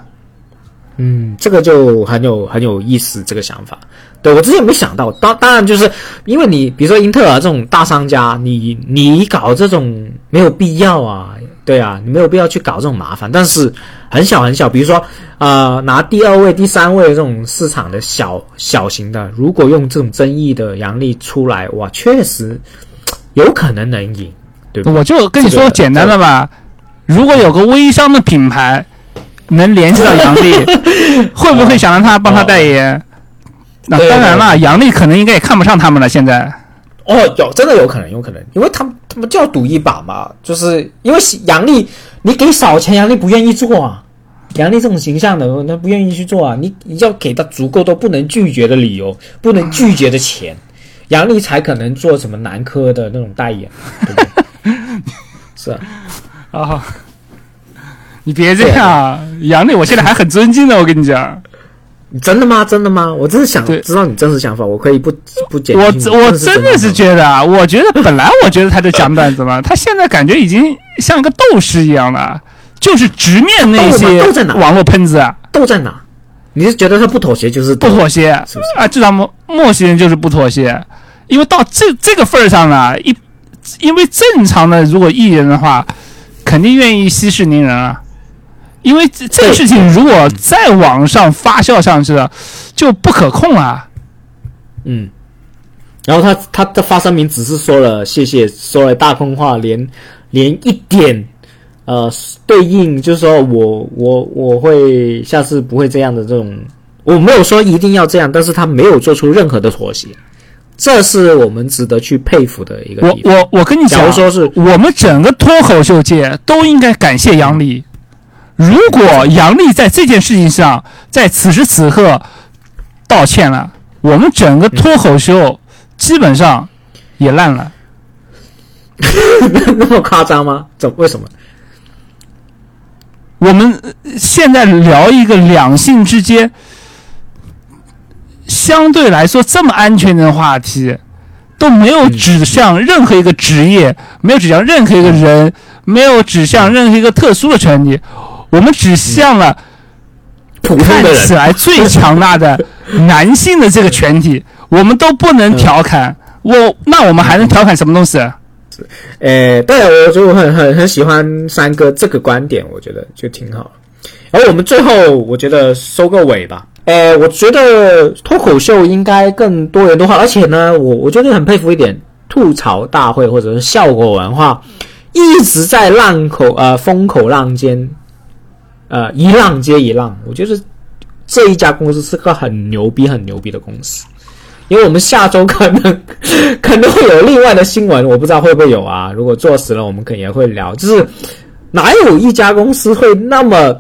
S1: 嗯，这个就很有很有意思，这个想法。对我之前没想到，当当然就是因为你比如说英特尔这种大商家，你你搞这种没有必要啊，对啊，你没有必要去搞这种麻烦。但是很小很小，比如说呃拿第二位、第三位这种市场的小小型的，如果用这种争议的阳历出来，哇，确实有可能能赢，对吧？
S2: 我就跟你说简单的吧，如果有个微商的品牌能联系到杨笠，会不会想让他帮他代言？那
S1: 对
S2: 当然了，杨笠可能应该也看不上他们了。现在
S1: 哦，有真的有可能，有可能，因为他们他们就要赌一把嘛，就是因为杨笠，你给少钱，杨笠不愿意做啊。杨笠这种形象的，他不愿意去做啊。你你要给他足够多不能拒绝的理由，不能拒绝的钱，杨笠才可能做什么男科的那种代言，对不对？是啊，
S2: 啊，你别这样，杨笠我现在还很尊敬的，我跟你讲，
S1: 真的吗？真的吗？我真是想
S2: 对
S1: 知道你真实想法，我可以不不解
S2: 我
S1: 释
S2: 我真的是觉得啊，我觉得本来我觉得他在讲段子嘛，他现在感觉已经像一个斗士一样了，就是直面那些网络喷子啊。
S1: 斗在哪？你是觉得他不妥协就是
S2: 不妥协
S1: 是不是
S2: 啊！至少莫莫西人就是不妥协，因为到这这个份儿上了，一因为正常的如果艺人的话，肯定愿意息事宁人啊。因为这这个事情如果再往上发酵上去了，就不可控啊。
S1: 嗯，然后他他的发声明只是说了谢谢，说了大空话，连连一点呃对应，就是说我我我会下次不会这样的这种，我没有说一定要这样，但是他没有做出任何的妥协，这是我们值得去佩服的一个
S2: 我。我我跟你讲
S1: 假如，说是
S2: 我们整个脱口秀界都应该感谢杨笠。如果杨笠在这件事情上，在此时此刻道歉了，我们整个脱口秀基本上也烂了。
S1: 那么夸张吗？怎为什么？
S2: 我们呃现在聊一个两性之间相对来说这么安全的话题，都没有指向任何一个职业，没有指向任何一个人，没有指向任何一个特殊的权利，我们指向了
S1: 普通的
S2: 看起，来最强大的男性的这个群体，我们都不能调侃。我那我们还能调侃什么东西？
S1: 诶，对，我就很很很喜欢三哥这个观点，我觉得就挺好。然后我们最后，我觉得收个尾吧。诶，我觉得脱口秀应该更多元多化，而且呢，我我觉得很佩服一点，吐槽大会或者是效果文化一直在浪口呃风口浪尖，呃一浪接一浪。我觉得这一家公司是个很牛逼、很牛逼的公司。因为我们下周可能 可能会有另外的新闻，我不知道会不会有啊。如果坐实了，我们可能也会聊。就是哪有一家公司会那么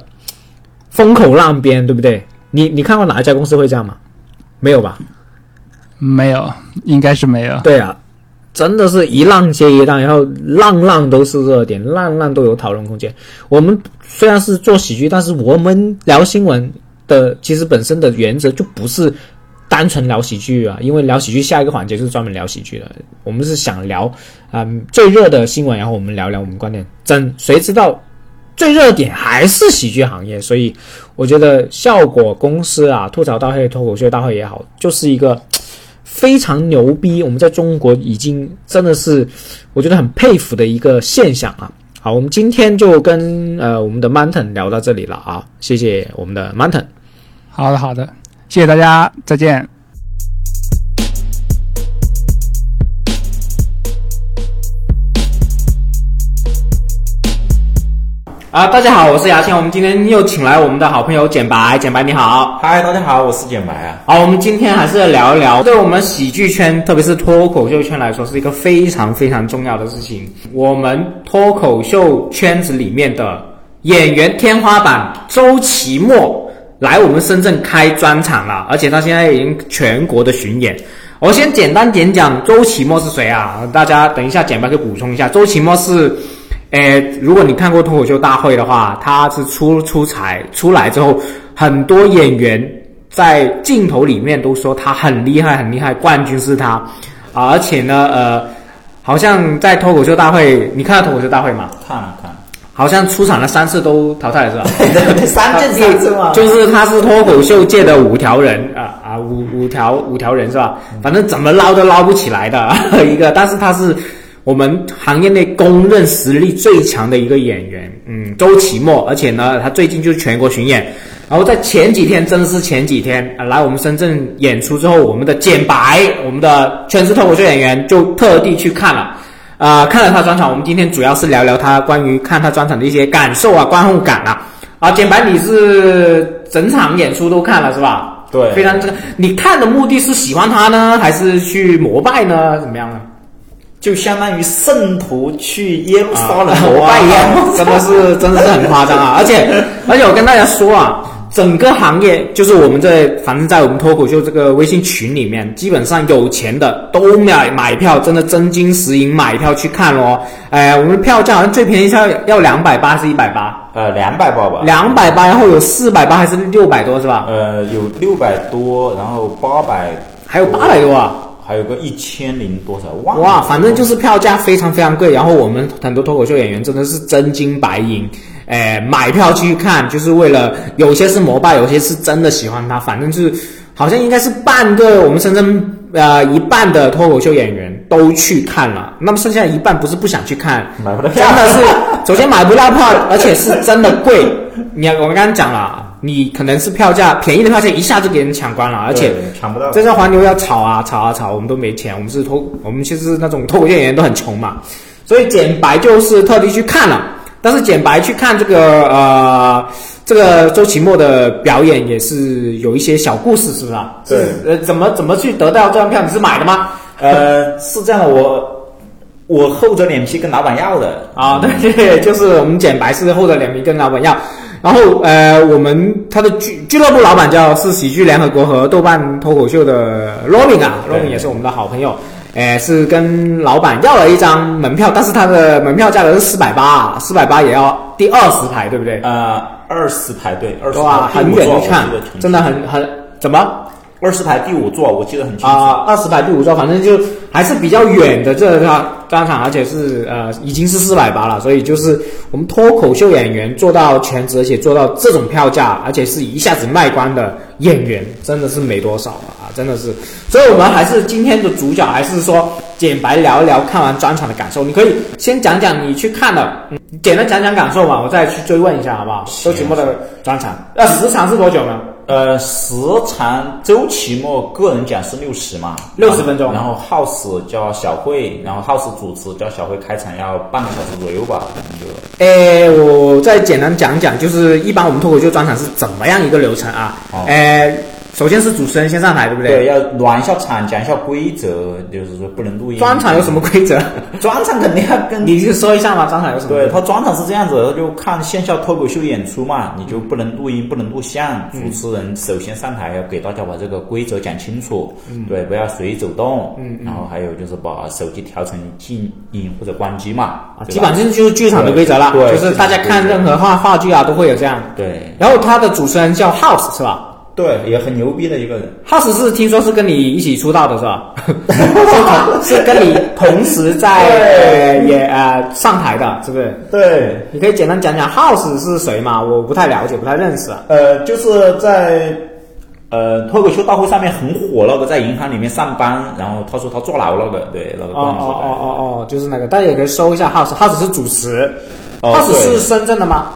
S1: 风口浪尖，对不对？你你看过哪一家公司会这样吗？没有吧？
S2: 没有，应该是没有。
S1: 对啊，真的是一浪接一浪，然后浪浪都是热点，浪浪都有讨论空间。我们虽然是做喜剧，但是我们聊新闻的其实本身的原则就不是单纯聊喜剧啊，因为聊喜剧下一个环节就是专门聊喜剧的。我们是想聊嗯最热的新闻，然后我们聊聊我们观点。真谁知道最热点还是喜剧行业，所以我觉得效果公司啊，吐槽大会、脱口秀大会也好，就是一个。非常牛逼，我们在中国已经真的是我觉得很佩服的一个现象啊。好，我们今天就跟呃我们的 Mountain 聊到这里了啊，谢谢我们的 Mountain。
S2: 好的，好的，谢谢大家，再见。
S1: 啊，大家好，我是牙签，我们今天又请来我们的好朋友简白，简白你好。
S3: 嗨，大家好，我是简白啊。
S1: 好，我们今天还是聊一聊，对我们喜剧圈，特别是脱口秀圈来说，是一个非常非常重要的事情。我们脱口秀圈子里面的演员天花板周奇墨来我们深圳开专场了，而且他现在已经全国的巡演。我先简单点讲周奇墨是谁啊？大家等一下简白可以补充一下，周奇墨是诶，如果你看过脱口秀大会的话，他是出出彩出来之后，很多演员在镜头里面都说他很厉害，很厉害，冠军是他啊！而且呢，呃，好像在脱口秀大会，你看到脱口秀大会吗？
S3: 看了看了，
S1: 好像出场了三次都淘汰了，是吧？
S3: 三次嘛，
S1: 就是他是脱口秀界的五条人啊啊五五条五条人是吧？反正怎么捞都捞不起来的 一个，但是他是我们行业内公认实力最强的一个演员，嗯，周奇墨，而且呢，他最近就是全国巡演，然后在前几天，真的是前几天啊，来我们深圳演出之后，我们的简白，我们的全职脱口秀演员就特地去看了。啊、看了他专场，我们今天主要是聊聊他关于看他专场的一些感受啊、观后感啊。啊，简白，你是整场演出都看了是吧？
S3: 对
S1: 非常这个，你看的目的是喜欢他呢，还是去膜拜呢？怎么样呢？
S3: 就相当于圣徒去耶路撒冷
S1: 啊
S3: 膜 拜一样。
S1: 真的是真的是很夸张啊！而且而且我跟大家说啊，整个行业就是我们在，反正在我们脱口秀这个微信群里面，基本上有钱的都买买票，真的真金实银买票去看咯。哎，我们的票价好像最便宜要要两百八，是一百八，
S3: 呃，两百八吧。
S1: 两百八，然后有四百八还是六百多是吧？
S3: 呃，有六百多，然后八百，
S1: 还有八百多啊！
S3: 还有个一千零多少万。
S1: 哇，反正就是票价非常非常贵，然后我们很多脱口秀演员真的是真金白银，哎，买票去看，就是为了有些是膜拜，有些是真的喜欢他，反正就是好像应该是半个我们深圳呃一半的脱口秀演员都去看了，那么剩下一半不是不想去看，
S3: 买不到票
S1: 真的是首先买不到票，而且是真的贵。你我刚刚讲了，你可能是票价便宜的票价一下就给人抢光了，而且
S3: 抢不到。
S1: 这在黄牛要炒啊炒啊炒，我们都没钱，我们是脱，我们其实那种脱口秀演员都很穷嘛，所以简白就是特地去看了，但是简白去看这个呃这个周奇墨的表演也是有一些小故事，是不是啊？
S3: 对
S1: 是呃，怎么怎么去得到这张票？你是买的吗？
S3: 呃，是这样的，我我厚着脸皮跟老板要的
S1: 啊，对对，就是我们简白是厚着脸皮跟老板要，然后呃，我们他的俱俱乐部老板叫是喜剧联合国和豆瓣脱口秀的 Robin 啊
S3: 对
S1: ，Robin 也是我们的好朋友，呃，是跟老板要了一张门票，但是他的门票价格是四百八，四百八也要第二十排，对不对？
S3: 呃，二十排队，二十
S1: 哇，
S3: 排
S1: 很远的看真的很很怎么？
S3: 二十排第五座，我记得很清楚。
S1: 啊，二十排第五座，反正就还是比较远的这个专场，而且是呃已经是四百八了，所以就是我们脱口秀演员做到全职，而且做到这种票价，而且是一下子卖光的演员，真的是没多少了啊，真的是。所以我们还是今天的主角，还是说简白聊一聊看完专场的感受。你可以先讲讲你去看的，简单讲讲感受嘛，我再去追问一下好不好？周奇墨的专场，那，时长是多久呢？
S3: 呃，时长周奇墨个人讲是六十嘛，
S1: 六十分钟
S3: 然后 House 叫小慧，然后 House 主持叫小慧开场要半个小时左右吧，可能就
S1: 诶，我再简单讲讲，就是一般我们脱口秀专场是怎么样一个流程啊？
S3: 哦
S1: 诶，首先是主持人先上台，对不对？
S3: 对，要暖一下场，讲一下规则，就是说不能录音。
S1: 专场有什么规则？
S3: 专场肯定要跟
S1: 你就说一下嘛，专场有什么？
S3: 对他专场是这样子，他就看线下脱口秀演出嘛，你就不能录音，不能录像。主持人首先上台要给大家把这个规则讲清楚，对，不要随意走动。嗯，然后还有就是把手机调成静音或者关机嘛，
S1: 啊，基本上就是剧场的规则了，
S3: 对
S1: 就是大家看任何话话剧啊都会有这样。
S3: 对
S1: 然后他的主持人叫 House 是吧
S3: 对，也很牛逼的一个人。
S1: ？House 是听说是跟你一起出道的是吧？是跟你同时在呃也呃上台的，是不是？
S3: 对，
S1: 你可以简单讲讲 House 是谁吗？我不太了解，不太认识啊。
S3: 呃，就是在呃脱口秀大会上面很火那个，在银行里面上班，然后他说他坐牢那个，对那个
S1: 哦
S3: 段子。
S1: 哦哦哦哦，就是那个，大家也可以搜一下 House，House 是主持、
S3: 哦
S1: h o u s e
S3: 对
S1: 是深圳的吗？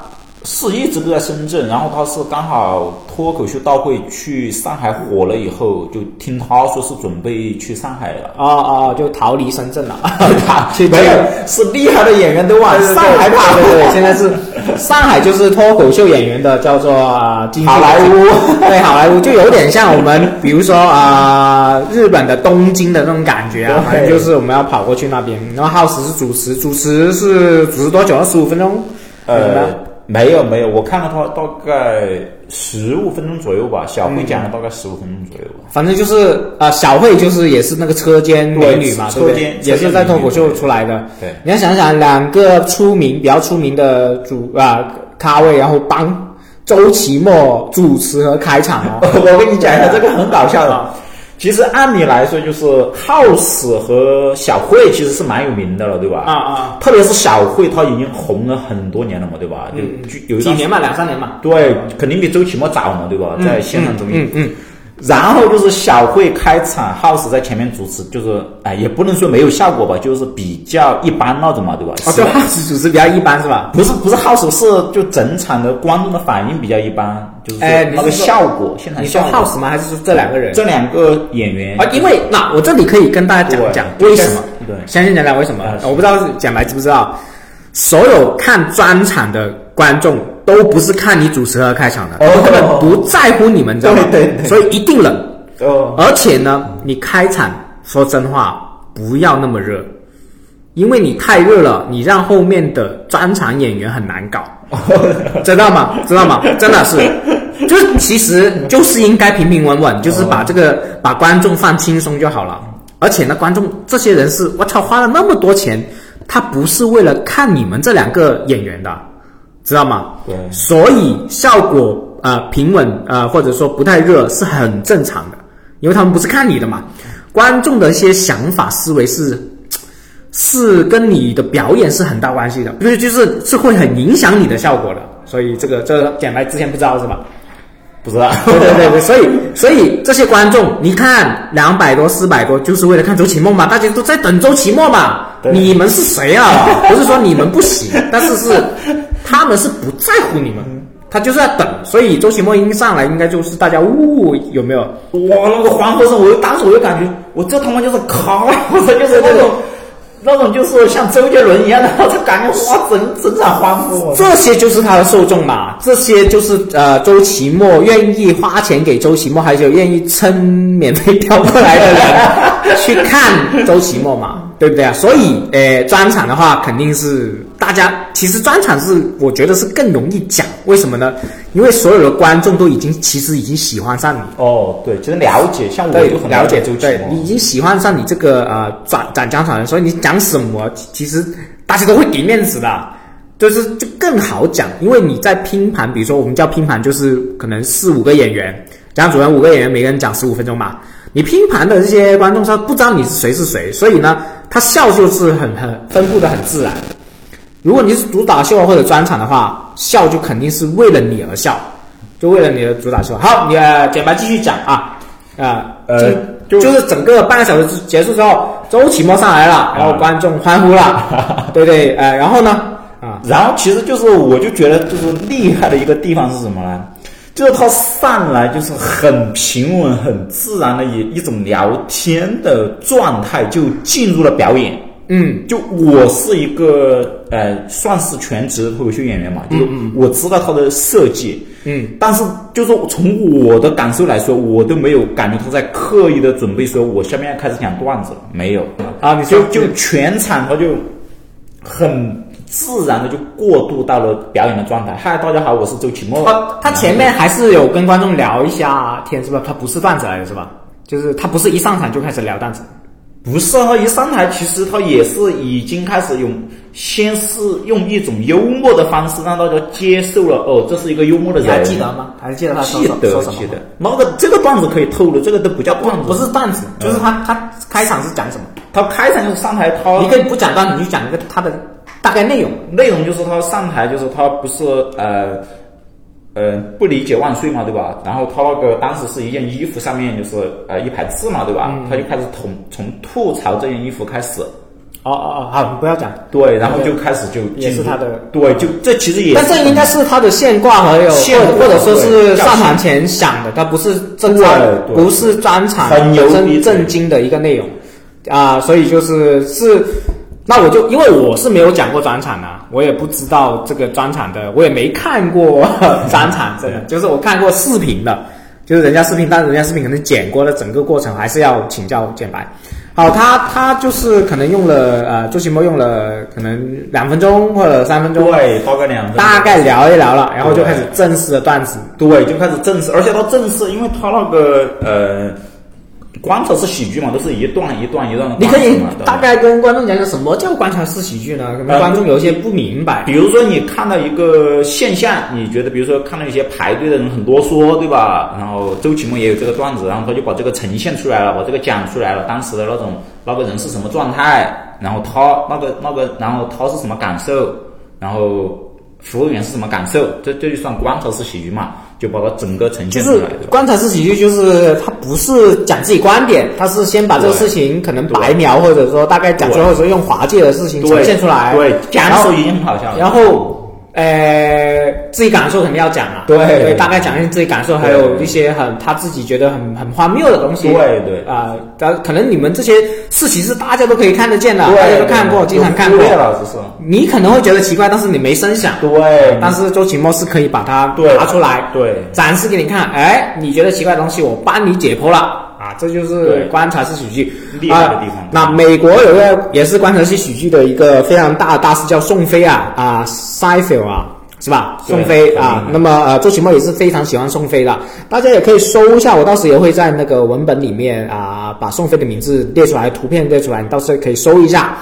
S3: 是一直都在深圳，然后他是刚好脱口秀大会去上海火了以后，就听他说是准备去上海了。
S1: 啊啊，就逃离深圳了，去
S3: 没有，是厉害的演员都往上海跑。
S1: 对对对，现在是上海就是脱口秀演员的叫做
S3: 好莱坞，
S1: 对好莱坞就有点像我们，比如说啊、日本的东京的那种感觉啊，
S3: 对
S1: 反正就是我们要跑过去那边。然后 House 是主持，主持是主持多久？二十五分钟？
S3: 呃，没有没有，我看了他大概十五分钟左右吧，小慧讲了大概十五分钟左右吧。
S1: 反正就是啊、小慧就是也是那个车间美女嘛，对不对
S3: 对车间？
S1: 也是在脱口秀出来的。
S3: 对
S1: 你要想想，两个出名比较出名的主啊、咖位，然后帮周奇墨主持和开场哦。
S3: 我跟你讲一下，这个很搞笑的。其实按理来说，就是 House 和小慧其实是蛮有名的了，对吧？
S1: 啊啊，
S3: 特别是小慧，她已经红了很多年了嘛，对吧？就就有
S1: 几年嘛，两三年嘛。
S3: 对，肯定比周奇墨早嘛，对吧？在线上综艺。
S1: 嗯嗯，
S3: 然后就是小慧开场，House 在前面主持，就是哎，也不能说没有效果吧，就是比较一般那种嘛，对吧？
S1: 哦，就 House 主持比较一般是吧？
S3: 不是不是 House 是就整场的观众的反应比较一般，就是说
S1: 哎，
S3: 那个效果，现场
S1: 你说。House 吗？还是说这两个人？
S3: 这两个演员
S1: 啊，因为那我这里可以跟大家讲讲为什么。
S3: 对
S1: 相信讲讲为什么
S3: 啊。
S1: 我不知道简白知不知道，所有看专场的观众都不是看你主持和开场的，
S3: 哦
S1: 他们不在乎你们，你知道吗？
S3: 对
S1: 所以一定冷。
S3: 哦，
S1: 而且呢，你开场说真话不要那么热，因为你太热了，你让后面的专场演员很难搞，知道吗？知道吗？真的是，就是其实就是应该平平稳稳，就是把这个把观众放轻松就好了。而且呢，观众这些人是我操花了那么多钱，他不是为了看你们这两个演员的，知道吗？
S3: 对
S1: 所以效果呃平稳呃或者说不太热是很正常的，因为他们不是看你的嘛，观众的一些想法思维是 是跟你的表演是很大关系的，就是就是是会很影响你的效果的，所以这个这个简白之前不知道是吧？
S3: 不知道。
S1: 对对对对，所以所以这些观众，你看两百多、四百多，就是为了看周奇墨嘛，大家都在等周奇墨嘛。
S3: 对
S1: 你们是谁啊？不是说你们不行，但是是他们是不在乎你们，他就是在等。所以周奇墨一上来，应该就是大家呜、有没有？
S3: 哇，那个欢呼声，我当时我就感觉，我这他妈就是咖，我操，就是那种。那种就是像周杰伦一样的，我就感觉哇，整整场欢呼。
S1: 这些就是他的受众嘛，这些就是呃周奇墨愿意花钱给周奇墨，还有愿意撑免费调过来的人 去看周奇墨嘛，对不对啊？所以呃专场的话肯定是大家其实专场是我觉得是更容易讲，为什么呢？因为所有的观众都已经其实已经喜欢上你。
S3: 哦，对，就是了解，像我
S1: 对
S3: 就，很
S1: 了解
S3: 周奇
S1: 对，你已。经喜欢上你这个呃转展讲场人，所以你讲什么，其实大家都会给面子的，就是就更好讲，因为你在拼盘，比如说我们叫拼盘，就是可能四五个演员，讲主人五个演员，每个人讲十五分钟嘛，你拼盘的这些观众他不知道你是谁是谁，所以呢，他笑就是很很分布的很自然。如果你是主打秀或者专场的话，笑就肯定是为了你而笑，就为了你的主打秀。好，你呃，简白继续讲啊，啊、
S3: 呃
S1: 就就是整个半个小时结束之后，周奇墨上来了，然后观众欢呼了，对对，呃，然后呢，啊，
S3: 然后其实就是，我就觉得就是厉害的一个地方是什么呢？就是他上来就是很平稳、很自然的一一种聊天的状态就进入了表演。
S1: 嗯，
S3: 就我是一个呃，算是全职脱口秀演员嘛，就是我知道他的设计，
S1: 嗯，
S3: 但是就是从我的感受来说，我都没有感觉他在刻意的准备说我下面要开始讲段子了，没有
S1: 啊你说
S3: 就就全场他就很自然的就过渡到了表演的状态。嗨，大家好，我是周奇墨。
S1: 他他前面还是有跟观众聊一下天，是吧？他不是段子来的，是吧？就是他不是一上场就开始聊段子，
S3: 不是他一上台，其实他也是已经开始用，先是用一种幽默的方式让大家接受了，哦，这是一个幽默的
S1: 你
S3: 人。
S1: 还记得吗？还记得他说
S3: 记得
S1: 什说什么吗？
S3: 记得，那个这个段子可以透露，这个都不叫段子，
S1: 不是段子，就是他他开场是讲什么？
S3: 他开场就是上台，他
S1: 你可以不讲段子，你就讲一个他的大概内容。
S3: 内容就是他上台就是他不是呃呃不理解万岁嘛，对吧？然后他那个当时是一件衣服上面就是呃一排字嘛，对吧？他就开始从从吐槽这件衣服开始，
S1: 哦哦哦，好，不要讲。
S3: 对，然后就开始就进入
S1: 也是他的
S3: 对，就这其实也
S1: 但这应该是他的现挂和有
S3: 现挂
S1: 或者说是上场前想的，他不是正
S3: 对
S1: 常，不是专场
S3: 很牛逼
S1: 真正经的一个内容啊，所以就是是。那我就因为我是没有讲过专场啊，我也不知道这个专场的，我也没看过专场，真的就是我看过视频的，就是人家视频，但是人家视频可能剪过的整个过程还是要请教简白。好，他他就是可能用了呃，周奇墨用了可能两分钟或者三分钟，
S3: 对，大概两分钟
S1: 大概聊一聊了，然后就开始正式的段子。
S3: 对，就开始正式，而且到正式，因为他那个呃，观察式喜剧嘛，都是一段一段一段的
S1: 你可以大概跟观众讲讲什么叫观察式喜剧呢？可能
S3: 呃
S1: 观众有些不明白。
S3: 比如说你看到一个现象，你觉得比如说看到一些排队的人很啰嗦，对吧？然后周奇墨也有这个段子，然后他就把这个呈现出来了，把这个讲出来了，当时的那种那个人是什么状态，然后他那个那个，然后他是什么感受，然后服务员是什么感受，这这就算观察式喜剧嘛，就把它整个呈现出来，就是？
S1: 观察式喜剧，就是他不是讲自己观点，他是先把这个事情可能白描，或者说大概讲出来，或者说用滑稽的事情呈现出来。
S3: 对，讲的时候已经很好笑了。
S1: 然后，呃，自己感受肯定要讲啊，
S3: 对。
S1: 对，大概讲一下自己感受，还有一些很他自己觉得很很荒谬的东西，
S3: 对对。
S1: 啊，但、可能你们这些事情是大家都可以看得见的，大家都看过，经常看过。你可能会觉得奇怪，但是你没声响，
S3: 对
S1: 但是周奇墨是可以把它拿出来，
S3: 对。
S1: 展示给你看，哎，你觉得奇怪的东西，我帮你解剖了啊，这就是观察式喜剧
S3: 厉害的地方
S1: 啊那美国有个也是观察式喜剧的一个非常大的大师叫宋飞啊啊 s e f i e l 啊。是吧？宋飞啊那么呃，周奇墨也是非常喜欢宋飞的，大家也可以搜一下，我到时也会在那个文本里面啊，把宋飞的名字列出来，图片列出来，你到时候可以搜一下。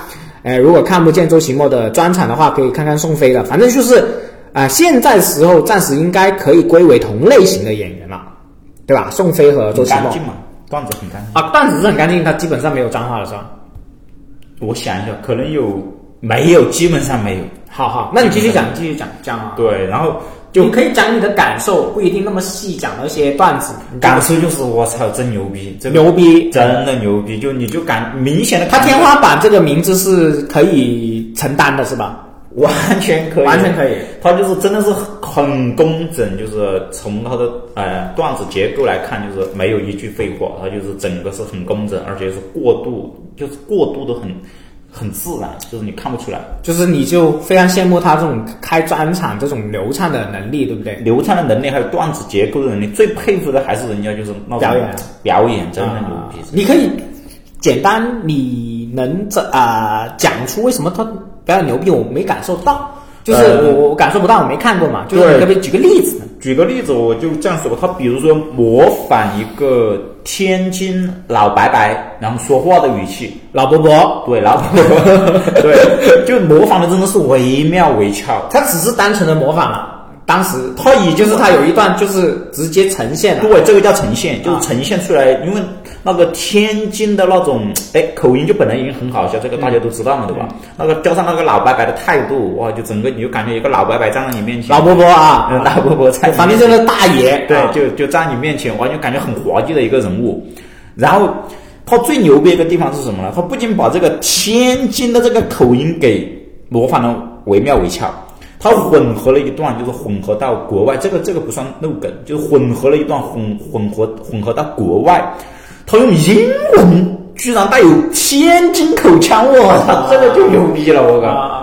S1: 呃，如果看不见周奇墨的专场的话，可以看看宋飞的。反正就是，啊、现在时候暂时应该可以归为同类型的演员了，对吧？宋飞和周奇墨
S3: 段子很干净。
S1: 啊，段子是很干净，它基本上没有脏话了，是吧？
S3: 我想一下，可能有没有？基本上没有。
S1: 好好，那你继续讲，继续讲讲啊。
S3: 对，然后
S1: 就你可以讲你的感受，不一定那么细讲那些段子。
S3: 感受就是我操，真牛逼，真
S1: 牛逼，
S3: 真的牛逼，就你就感明显的
S1: 他天花板这个名字是可以承担的，是吧？
S3: 完全可以，
S1: 完全可以。
S3: 他就是真的是很工整，就是从他的呃段子结构来看，就是没有一句废话，他就是整个是很工整，而且是过度，就是过度的很很自然，就是你看不出来。
S1: 就是你就非常羡慕他这种开专场这种流畅的能力，对不对？
S3: 流畅的能力还有段子结构的能力，最佩服的还是人家就是那种
S1: 表演啊
S3: 表演真的牛
S1: 啊
S3: 逼。
S1: 你可以简单，你能这啊、讲出为什么他表演牛逼？我没感受到，就是
S3: 呃
S1: 我我感受不到，我没看过嘛。就是
S3: 对
S1: 你可不可以举个例子呢？
S3: 举个例子，我就这样说，他比如说模仿一个天津老伯伯，然后说话的语气，
S1: 老伯伯，
S3: 对老伯伯，对，就模仿的真的是惟妙惟肖。
S1: 他只是单纯的模仿了。当时
S3: 他已经
S1: 就是他有一段就是直接呈现了，
S3: 对，这个叫呈现，就是呈现出来，因为那个天津的那种哎口音就本来已经很好笑，这个大家都知道嘛，对吧？那个加上那个老伯伯的态度，哇，就整个你就感觉一个老伯伯站在你面前，
S1: 老伯伯啊，
S3: 嗯老伯伯在
S1: 反正就是大爷，
S3: 对，
S1: 啊
S3: 就就在你面前，完全感觉很滑稽的一个人物。然后他最牛逼的一个地方是什么呢？他不仅把这个天津的这个口音给模仿的惟妙惟肖，他混合了一段，就是混合到国外，这个这个不算漏梗，就是混合了一段混混合混合到国外，他用英文居然带有天津口腔，我操，这个就牛逼了，我靠！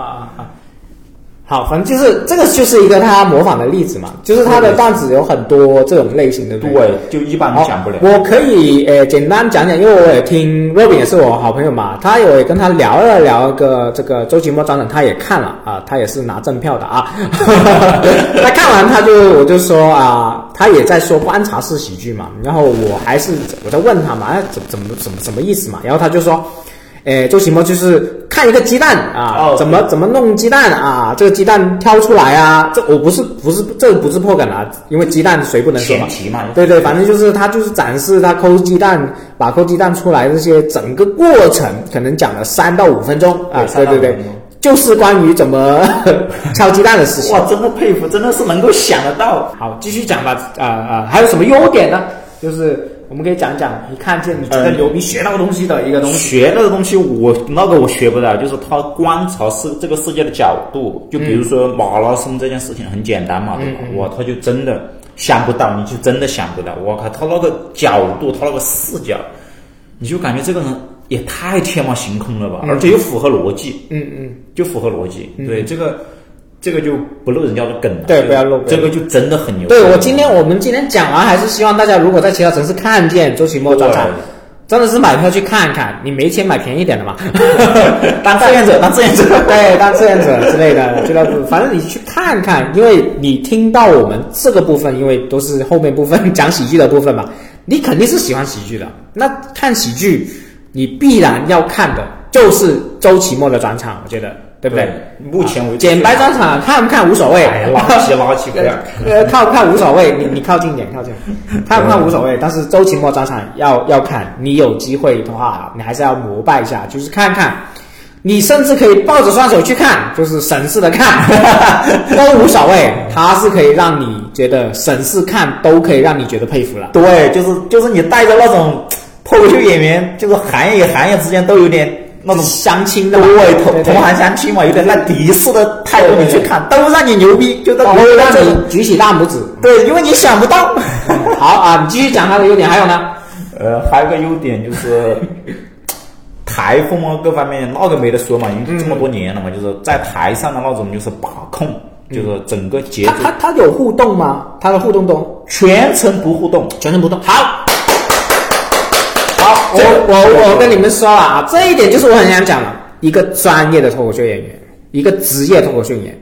S1: 好，反正就是这个就是一个他模仿的例子嘛，就是他的段子有很多这种类型的，对
S3: 就一般
S1: 好
S3: 讲不了。
S1: 我可以呃简单讲讲，因为我也听 Robin 也是我好朋友嘛，他有也跟他聊了聊个这个周奇墨专场，他也看了啊，他也是拿正票的啊。他看完他就我就说啊，他也在说观察式喜剧嘛，然后我还是我在问他嘛，哎怎怎么怎么什么意思嘛？然后他就说。诶，周奇墨就是看一个鸡蛋啊，
S3: 哦
S1: 怎么怎么弄鸡蛋啊？这个鸡蛋挑出来啊，这我不是不是这不是破梗啊，因为鸡蛋谁不能说嘛对对，反正就是他就是展示他抠鸡蛋，把抠鸡蛋出来这些整个过程，可能讲了三到五分钟啊，对
S3: 对
S1: 对对
S3: 5分钟，
S1: 就是关于怎么 敲鸡蛋的事情。
S3: 哇，真的佩服，真的是能够想得到。
S1: 好，继续讲吧，啊、啊、还有什么优点呢？就是我们可以讲讲你看见你觉得
S3: 嗯
S1: 牛逼学到东西的一个东西。
S3: 学那个东西我，那个我学不了，就是他观察世这个世界的角度。就比如说马拉松这件事情很简单嘛，对吧？哇，他就真的想不到，你就真的想不到。我靠，他那个角度，他那个视角，你就感觉这个人也太天马行空了吧，而且又符合逻辑，
S1: 嗯嗯，
S3: 就符合逻辑。对这个。这个就不露人家的梗了，
S1: 对不要露
S3: 这个就真的很牛。
S1: 对我今天我们今天讲完，还是希望大家如果在其他城市看见周奇墨专场，真的是买票去看看，你没钱买便宜点的嘛，
S3: 当志愿者，当志愿者。
S1: 对，当志愿者之类的俱乐部，反正你去看看，因为你听到我们这个部分，因为都是后面部分讲喜剧的部分嘛，你肯定是喜欢喜剧的。那看喜剧，你必然要看的就是周奇墨的专场，我觉得。对不对？
S3: 目前为止，
S1: 简白专场看不看无所谓，
S3: 拉起拉起不要。
S1: 呃，看不看无所谓，你你靠近点，靠近，看不看无所谓。但是周奇墨专场要要看，你有机会的话，你还是要膜拜一下，就是看看。你甚至可以抱着双手去看，就是审视的看，都无所谓。他是可以让你觉得审视看都可以让你觉得佩服了。
S3: 对，就是就是你带着那种 脱口秀演员，就是行业行业之间都有点。那种
S1: 相亲的，
S3: 对同同行相亲嘛，有点那敌视的态度，你去看都让你牛逼，就都
S1: 让你举起大拇指。
S3: 对，因为你想不到。
S1: 好啊，你继续讲他的优点，还有呢？
S3: 呃，还有个优点就是 台风啊，各方面那个没得说嘛，因为这么多年了嘛，就是在台上的那种就是把控，就是整个节奏。
S1: 他他有互动吗？他的互动都
S3: 全程不互动，
S1: 全程不动。好。我我我跟你们说了啊，这一点就是我很想讲的，一个专业的脱口秀演员，一个职业脱口秀演员，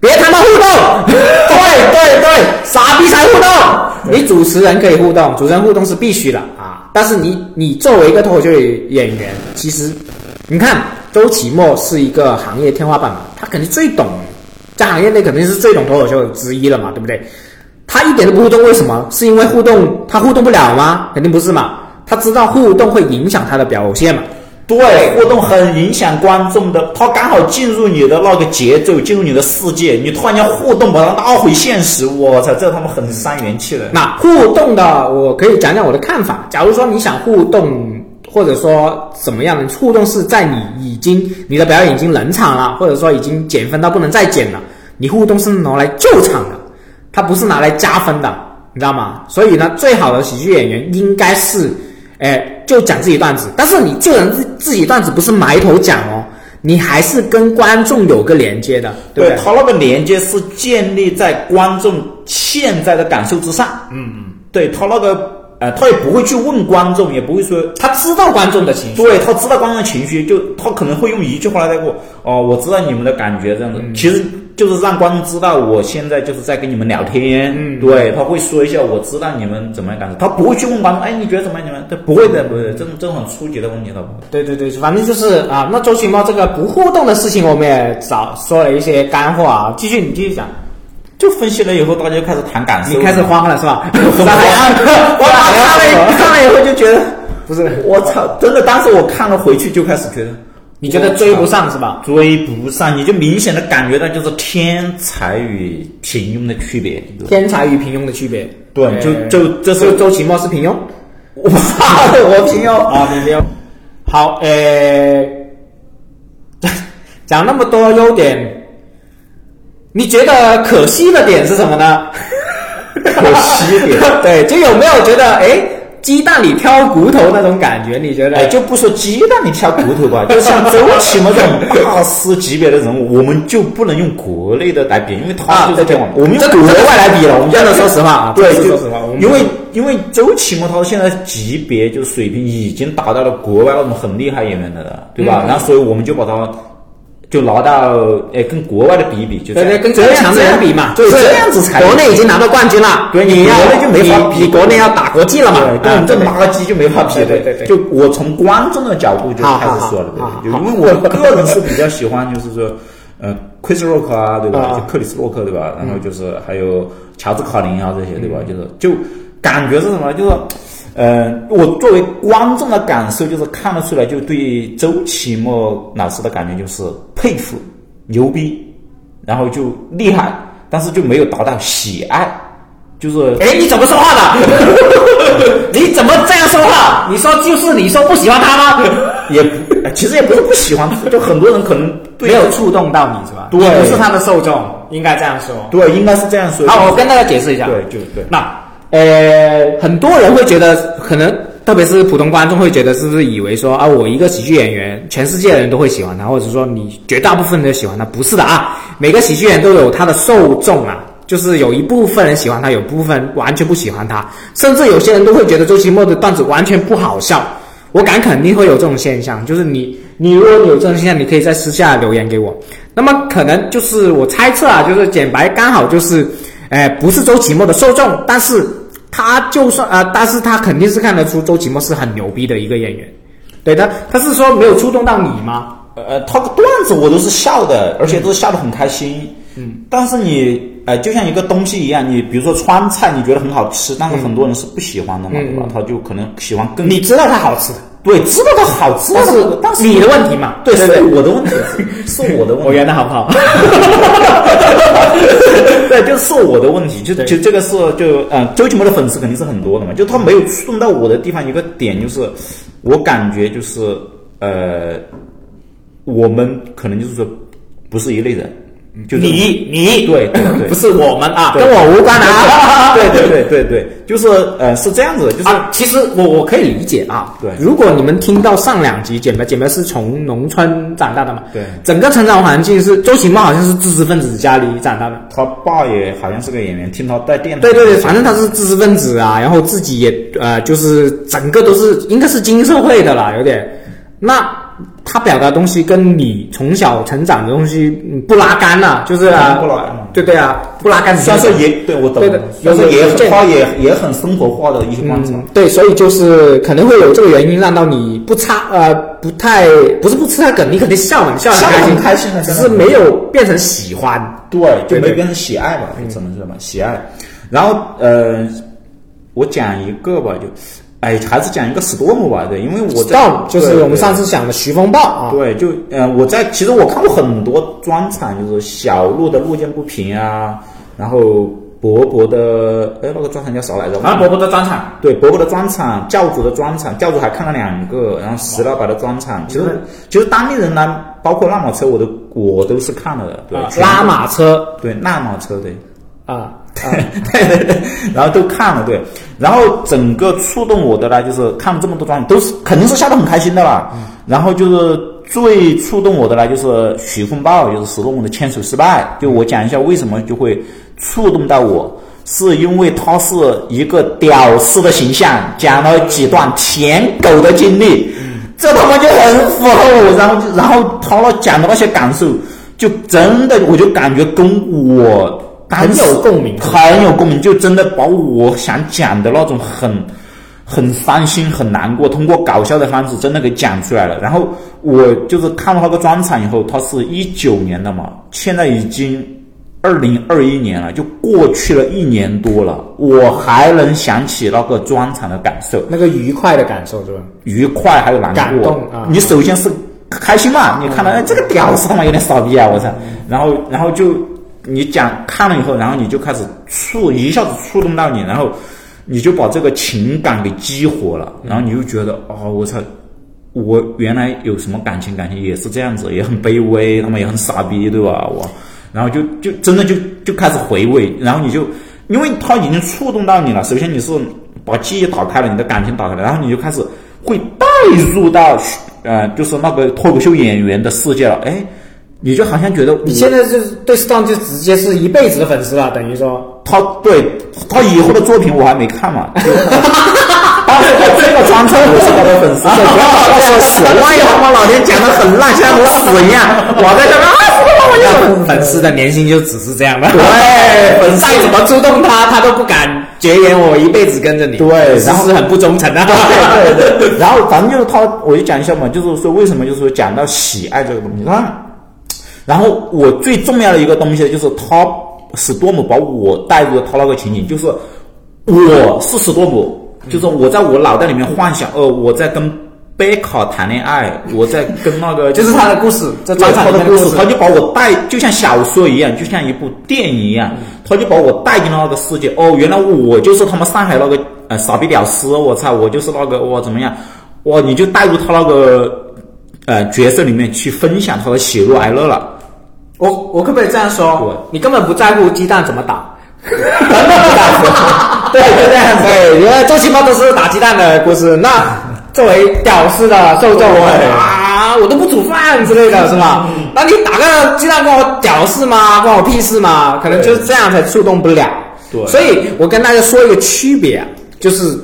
S1: 别他妈互动，对对对，傻逼才互动。你主持人可以互动，主持人互动是必须的啊。但是你你作为一个脱口秀演员，其实你看周奇墨是一个行业天花板嘛，他肯定最懂，在行业内肯定是最懂脱口秀之一了嘛，对不对？他一点都不互动，为什么？是因为互动他互动不了吗？肯定不是嘛。他知道互动会影响他的表现嘛？
S3: 对，互动很影响观众的。他刚好进入你的那个节奏，进入你的世界，你突然间互动把他拉回现实，我操，这他妈很伤元气的。
S1: 那互动的，我可以讲讲我的看法。假如说你想互动，或者说怎么样，互动是在你已经你的表演已经冷场了，或者说已经减分到不能再减了，你互动是拿来救场的，它不是拿来加分的，你知道吗？所以呢，最好的喜剧演员应该是。哎，就讲自己段子，但是你救人自自己段子不是埋头讲哦，你还是跟观众有个连接的，对不对？
S3: 他那个连接是建立在观众现在的感受之上。
S1: 嗯嗯，
S3: 对他那个，呃，他也不会去问观众，也不会说
S1: 他知道观众的情绪，
S3: 对他知道观众的情绪，就他可能会用一句话来带过。哦，我知道你们的感觉这样子，其实。就是让观众知道我现在就是在跟你们聊天，
S1: 嗯，
S3: 对他会说一下，我知道你们怎么样感受，他不会去问观众，哎，你觉得怎么样？你们他不会的，不会，这种这种很初级的问题，他不会。
S1: 对对对，反正就是啊，那周奇猫这个不互动的事情，我们也早说了一些干货啊。继续，你继续讲，
S3: 就分析了以后，大家就开始谈感受，
S1: 你开始慌了是吧？
S3: 我看了看了以后就觉得，
S1: 不是，
S3: 我操，真的，当时我看了回去就开始觉得。
S1: 你觉得追不上是吧？
S3: 追不上，你就明显的感觉到就是天才与平庸的区别。
S1: 天才与平庸的区别，
S3: 对，就就这是
S1: 周奇墨是平庸，
S3: 我我平庸
S1: 啊，平庸。好，呃，讲那么多优点，你觉得可惜的点是什么呢？
S3: 可惜点，
S1: 对，就有没有觉得哎？鸡蛋里挑骨头那种感觉，你觉得？
S3: 哎，就不说鸡蛋里挑骨头吧，就像周奇墨这种大师级别的人物，我们就不能用国内的来比，因为他就在天王。我们用国
S1: 外来比了，我们真的说实话啊，
S3: 对，
S1: 说实话，
S3: 因为因为周奇墨他现在级别就是水平已经达到了国外那种很厉害演员的了，对吧？然后所以我们就把他。就拿到，哎，跟国外的比一比，就
S1: 对对，跟更强的人比嘛，
S3: 对，这样子才。
S1: 国内已经拿到冠军了，
S3: 对，
S1: 你要
S3: 国内就没法
S1: 比，国内要打国际了嘛，
S3: 跟我们这垃圾就没法比，
S1: 对对对。
S3: 就我从观众的角度就开始说了，对，因为我个人是比较喜欢，就是说，呃，Chris Rock 啊，对吧？就克里斯洛克，对吧？然后就是还有乔治卡林啊这些，对吧？就是就感觉是什么？就是。嗯，我作为观众的感受就是看得出来，就对周奇墨老师的感觉就是佩服、牛逼，然后就厉害，但是就没有达到喜爱，就是
S1: 哎，你怎么说话的？你怎么这样说话？你说就是你说不喜欢他吗？
S3: 也其实也不是不喜欢，就很多人可能
S1: 没有触动到你是吧？
S3: 对，
S1: 不是他的受众，应该这样说。
S3: 对，应该是这样说。
S1: 好，我跟大家解释一下。
S3: 对，就对。
S1: 那。呃，很多人会觉得，可能特别是普通观众会觉得，是不是以为说啊，我一个喜剧演员，全世界的人都会喜欢他，或者说你绝大部分人都喜欢他？不是的啊，每个喜剧演员都有他的受众啊，就是有一部分人喜欢他，有部分完全不喜欢他，甚至有些人都会觉得周奇墨的段子完全不好笑。我敢肯定会有这种现象，就是你你如果有这种现象，你可以在私下留言给我。那么可能就是我猜测啊，就是简白刚好就是，哎、不是周奇墨的受众，但是他就算啊、但是他肯定是看得出周奇墨是很牛逼的一个演员。对他，他是说没有触动到你吗？
S3: 呃，他个段子我都是笑的，而且都是笑得很开心。嗯，但是你呃，就像一个东西一样，你比如说川菜，你觉得很好吃，但是很多人是不喜欢的嘛，对吧？他就可能喜欢更
S1: 你知道它好吃，
S3: 对，知道它好吃，
S1: 但是
S3: 但是
S1: 你的问题嘛？
S3: 对，是我的问题，是我的问题。
S1: 我圆的好不好？
S3: 对，就是我的问题，就就这个是就呃，周奇墨的粉丝肯定是很多的嘛，就他没有触动到我的地方，一个点就是，我感觉就是呃，我们可能就是说不是一类人，就是
S1: 你你
S3: 对对对
S1: 不是我们啊，跟我无关的啊。
S3: 对对对对对，就是呃是这样子的，就是、
S1: 啊，其实我我可以理解啊。
S3: 对
S1: 如果你们听到上两集，简白简白是从农村长大的嘛，
S3: 对
S1: 整个成长环境是周奇墨好像是知识分子家里长大的。
S3: 他爸也好像是个演员，听他带电台，
S1: 对对对，反正他是知识分子啊，然后自己也呃，就是整个都是应该是精英社会的啦，有点。那他表达的东西跟你从小成长的东西嗯不拉干呐、就是啊，
S3: 不拉
S1: 对对啊，不拉干。
S3: 虽然说也对我懂
S1: 对的，
S3: 虽然说也
S1: 有有
S3: 很他也也很生活化的一些观察。
S1: 嗯，对，所以就是可能会有这个原因，让到你不差呃不太不是不吃他梗，你肯定笑了，你笑得
S3: 笑得
S1: 开心
S3: 很开心的
S1: 只是没有变成喜欢。
S3: 对，就
S1: 对对
S3: 没变成喜爱吧，就只能是什么喜爱。然后呃，我讲一个吧，就哎，还是讲一个 storm 吧，对，因为我在
S1: Storm 就是我们上次讲的徐风暴啊，
S3: 对，就呃，我在其实我看过很多专场，就是小鹿的路见不平啊，然后博博的哎那个专场叫啥来着？
S1: 啊，伯伯的专场，
S3: 对，伯伯的专场，教主的专场，教主还看了两个，然后石老板的专场，其实其实当地人呢，包括拉马车，我都我都是看了的，对，
S1: 拉马车
S3: 对拉马车对。
S1: 啊，
S3: 对 对对，然后都看了，对，然后整个触动我的呢，就是看了这么多专辑，都是肯定是笑得很开心的啦。然后就是最触动我的呢，就是许风暴，就是史东姆的牵手失败。就我讲一下为什么就会触动到我，是因为他是一个屌丝的形象，讲了几段舔狗的经历，这他妈就很符合我。然后然后他那讲的那些感受，就真的我就感觉跟我。
S1: 很有共鸣
S3: 很有共鸣，就真的把我想讲的那种很很伤心、很难过，通过搞笑的方式真的给讲出来了。然后我就是看了那个专场以后，他是一九年的嘛，现在已经二零二一年了，就过去了一年多了，我还能想起那个专场的感受，
S1: 那个愉快的感受是吧？
S3: 愉快还有难过。
S1: 感动啊
S3: 你首先是开心嘛，你看到哎这个屌丝他妈有点傻逼啊，我操！然后然后就你讲看了以后，然后你就开始触一下子触动到你，然后你就把这个情感给激活了，然后你就觉得哦，我操！我原来有什么感情，感情也是这样子，也很卑微，他们也很傻逼，对吧？我，然后就就真的就就开始回味，然后你就，因为他已经触动到你了。首先你是把记忆打开了，你的感情打开了，然后你就开始会带入到呃，就是那个脱口秀演员的世界了。哎，你就好像觉得
S1: 你现在就是对 Stone 就直接是一辈子的粉丝了，等于说，
S3: 他对他以后的作品我还没看嘛，这个专场我是他的粉丝，不要把他说死，万一他妈老天讲的很烂，像我死一样，我在这边啊，死了我就
S1: 粉丝的年薪就只是这样的。
S3: 对粉丝
S1: 再怎么触动他，他都不敢绝言我一辈子跟着你。
S3: 对然后
S1: 是很不忠诚的。
S3: 对对对，然后反正就是他，我就讲一下嘛，就是说为什么就是说讲到喜爱这个东西，他，然后我最重要的一个东西就是他史多姆把我带入了他那个情景，就是我是史多姆，就是我在我脑袋里面幻想，呃，我在跟贝卡谈恋爱，我在跟那个
S1: 就是他的故事，这专场
S3: 他的故事他就把我带，就像小说一样，就像一部电影一样，他就把我带进了那个世界。哦，原来我就是他们上海那个呃傻逼屌丝，我操，我就是那个我怎么样？哇，你就带入他那个呃角色里面去分享他的喜怒哀乐了。
S1: 我我可不可以这样说？你根本不在乎鸡蛋怎么打。
S3: 对对对
S1: 对，因为周奇墨都是打鸡蛋的故事。那作为屌丝的受众
S3: 对
S1: 啊，我都不煮饭之类的是吧？那你打个鸡蛋关我屌事吗？关我屁事吗？可能就是这样才触动不了。
S3: 对
S1: 所以我跟大家说一个区别啊，就是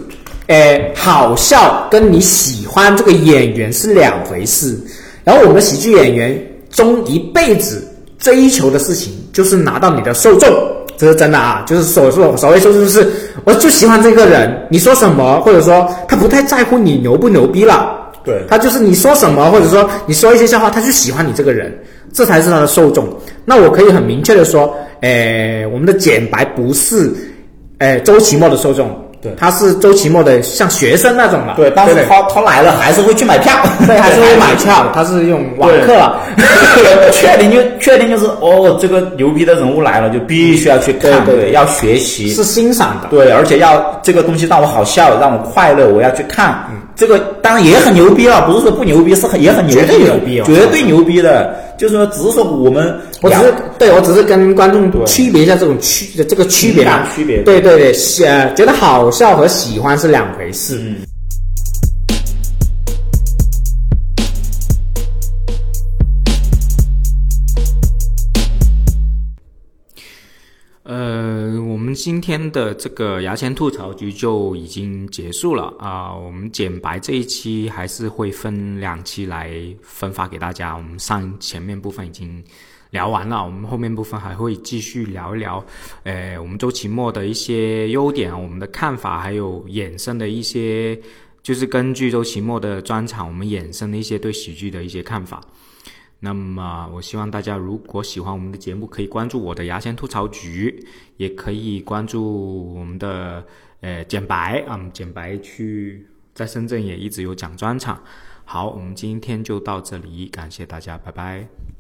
S1: 诶，好笑跟你喜欢这个演员是两回事。然后我们喜剧演员中一辈子追求的事情就是拿到你的受众，这是真的啊，就是所说所谓受众就是我就喜欢这个人，你说什么，或者说他不太在乎你牛不牛逼了。
S3: 对
S1: 他就是你说什么，或者说你说一些笑话，他就喜欢你这个人，这才是他的受众。那我可以很明确的说，诶，我们的简白不是，诶，周奇墨的受众，
S3: 对。
S1: 他是周奇墨的像学生那种嘛，
S3: 对，但是他他来了还是会去买票，
S1: 对还是会买票，他是用网课。了，
S3: 确定就确定就是哦，这个牛逼的人物来了，就必须要去看，
S1: 对
S3: 要学习，
S1: 是欣赏的。
S3: 对，而且要这个东西让我好笑，让我快乐，我要去看。这个当然也很牛逼了，不是说不牛逼，是很也很牛逼的，
S1: 绝对牛逼哦。
S3: 绝对牛逼的。就是说，只是说我们
S1: 我只是对我只是跟观众区别一下这种区这个区别啊
S3: 区别
S1: 对。对对，喜呃，觉得好笑和喜欢是两回事。
S3: 嗯
S1: 今天的这个牙签吐槽局就已经结束了啊、我们剪白这一期还是会分两期来分发给大家。我们上前面部分已经聊完了，我们后面部分还会继续聊一聊，呃，我们周奇墨的一些优点，我们的看法，还有衍生的一些，就是根据周奇墨的专场，我们衍生的一些对喜剧的一些看法。那么，我希望大家如果喜欢我们的节目，可以关注我的牙签吐槽局，也可以关注我们的呃简白啊，嗯简白去在深圳也一直有讲专场。好，我们今天就到这里，感谢大家，拜拜。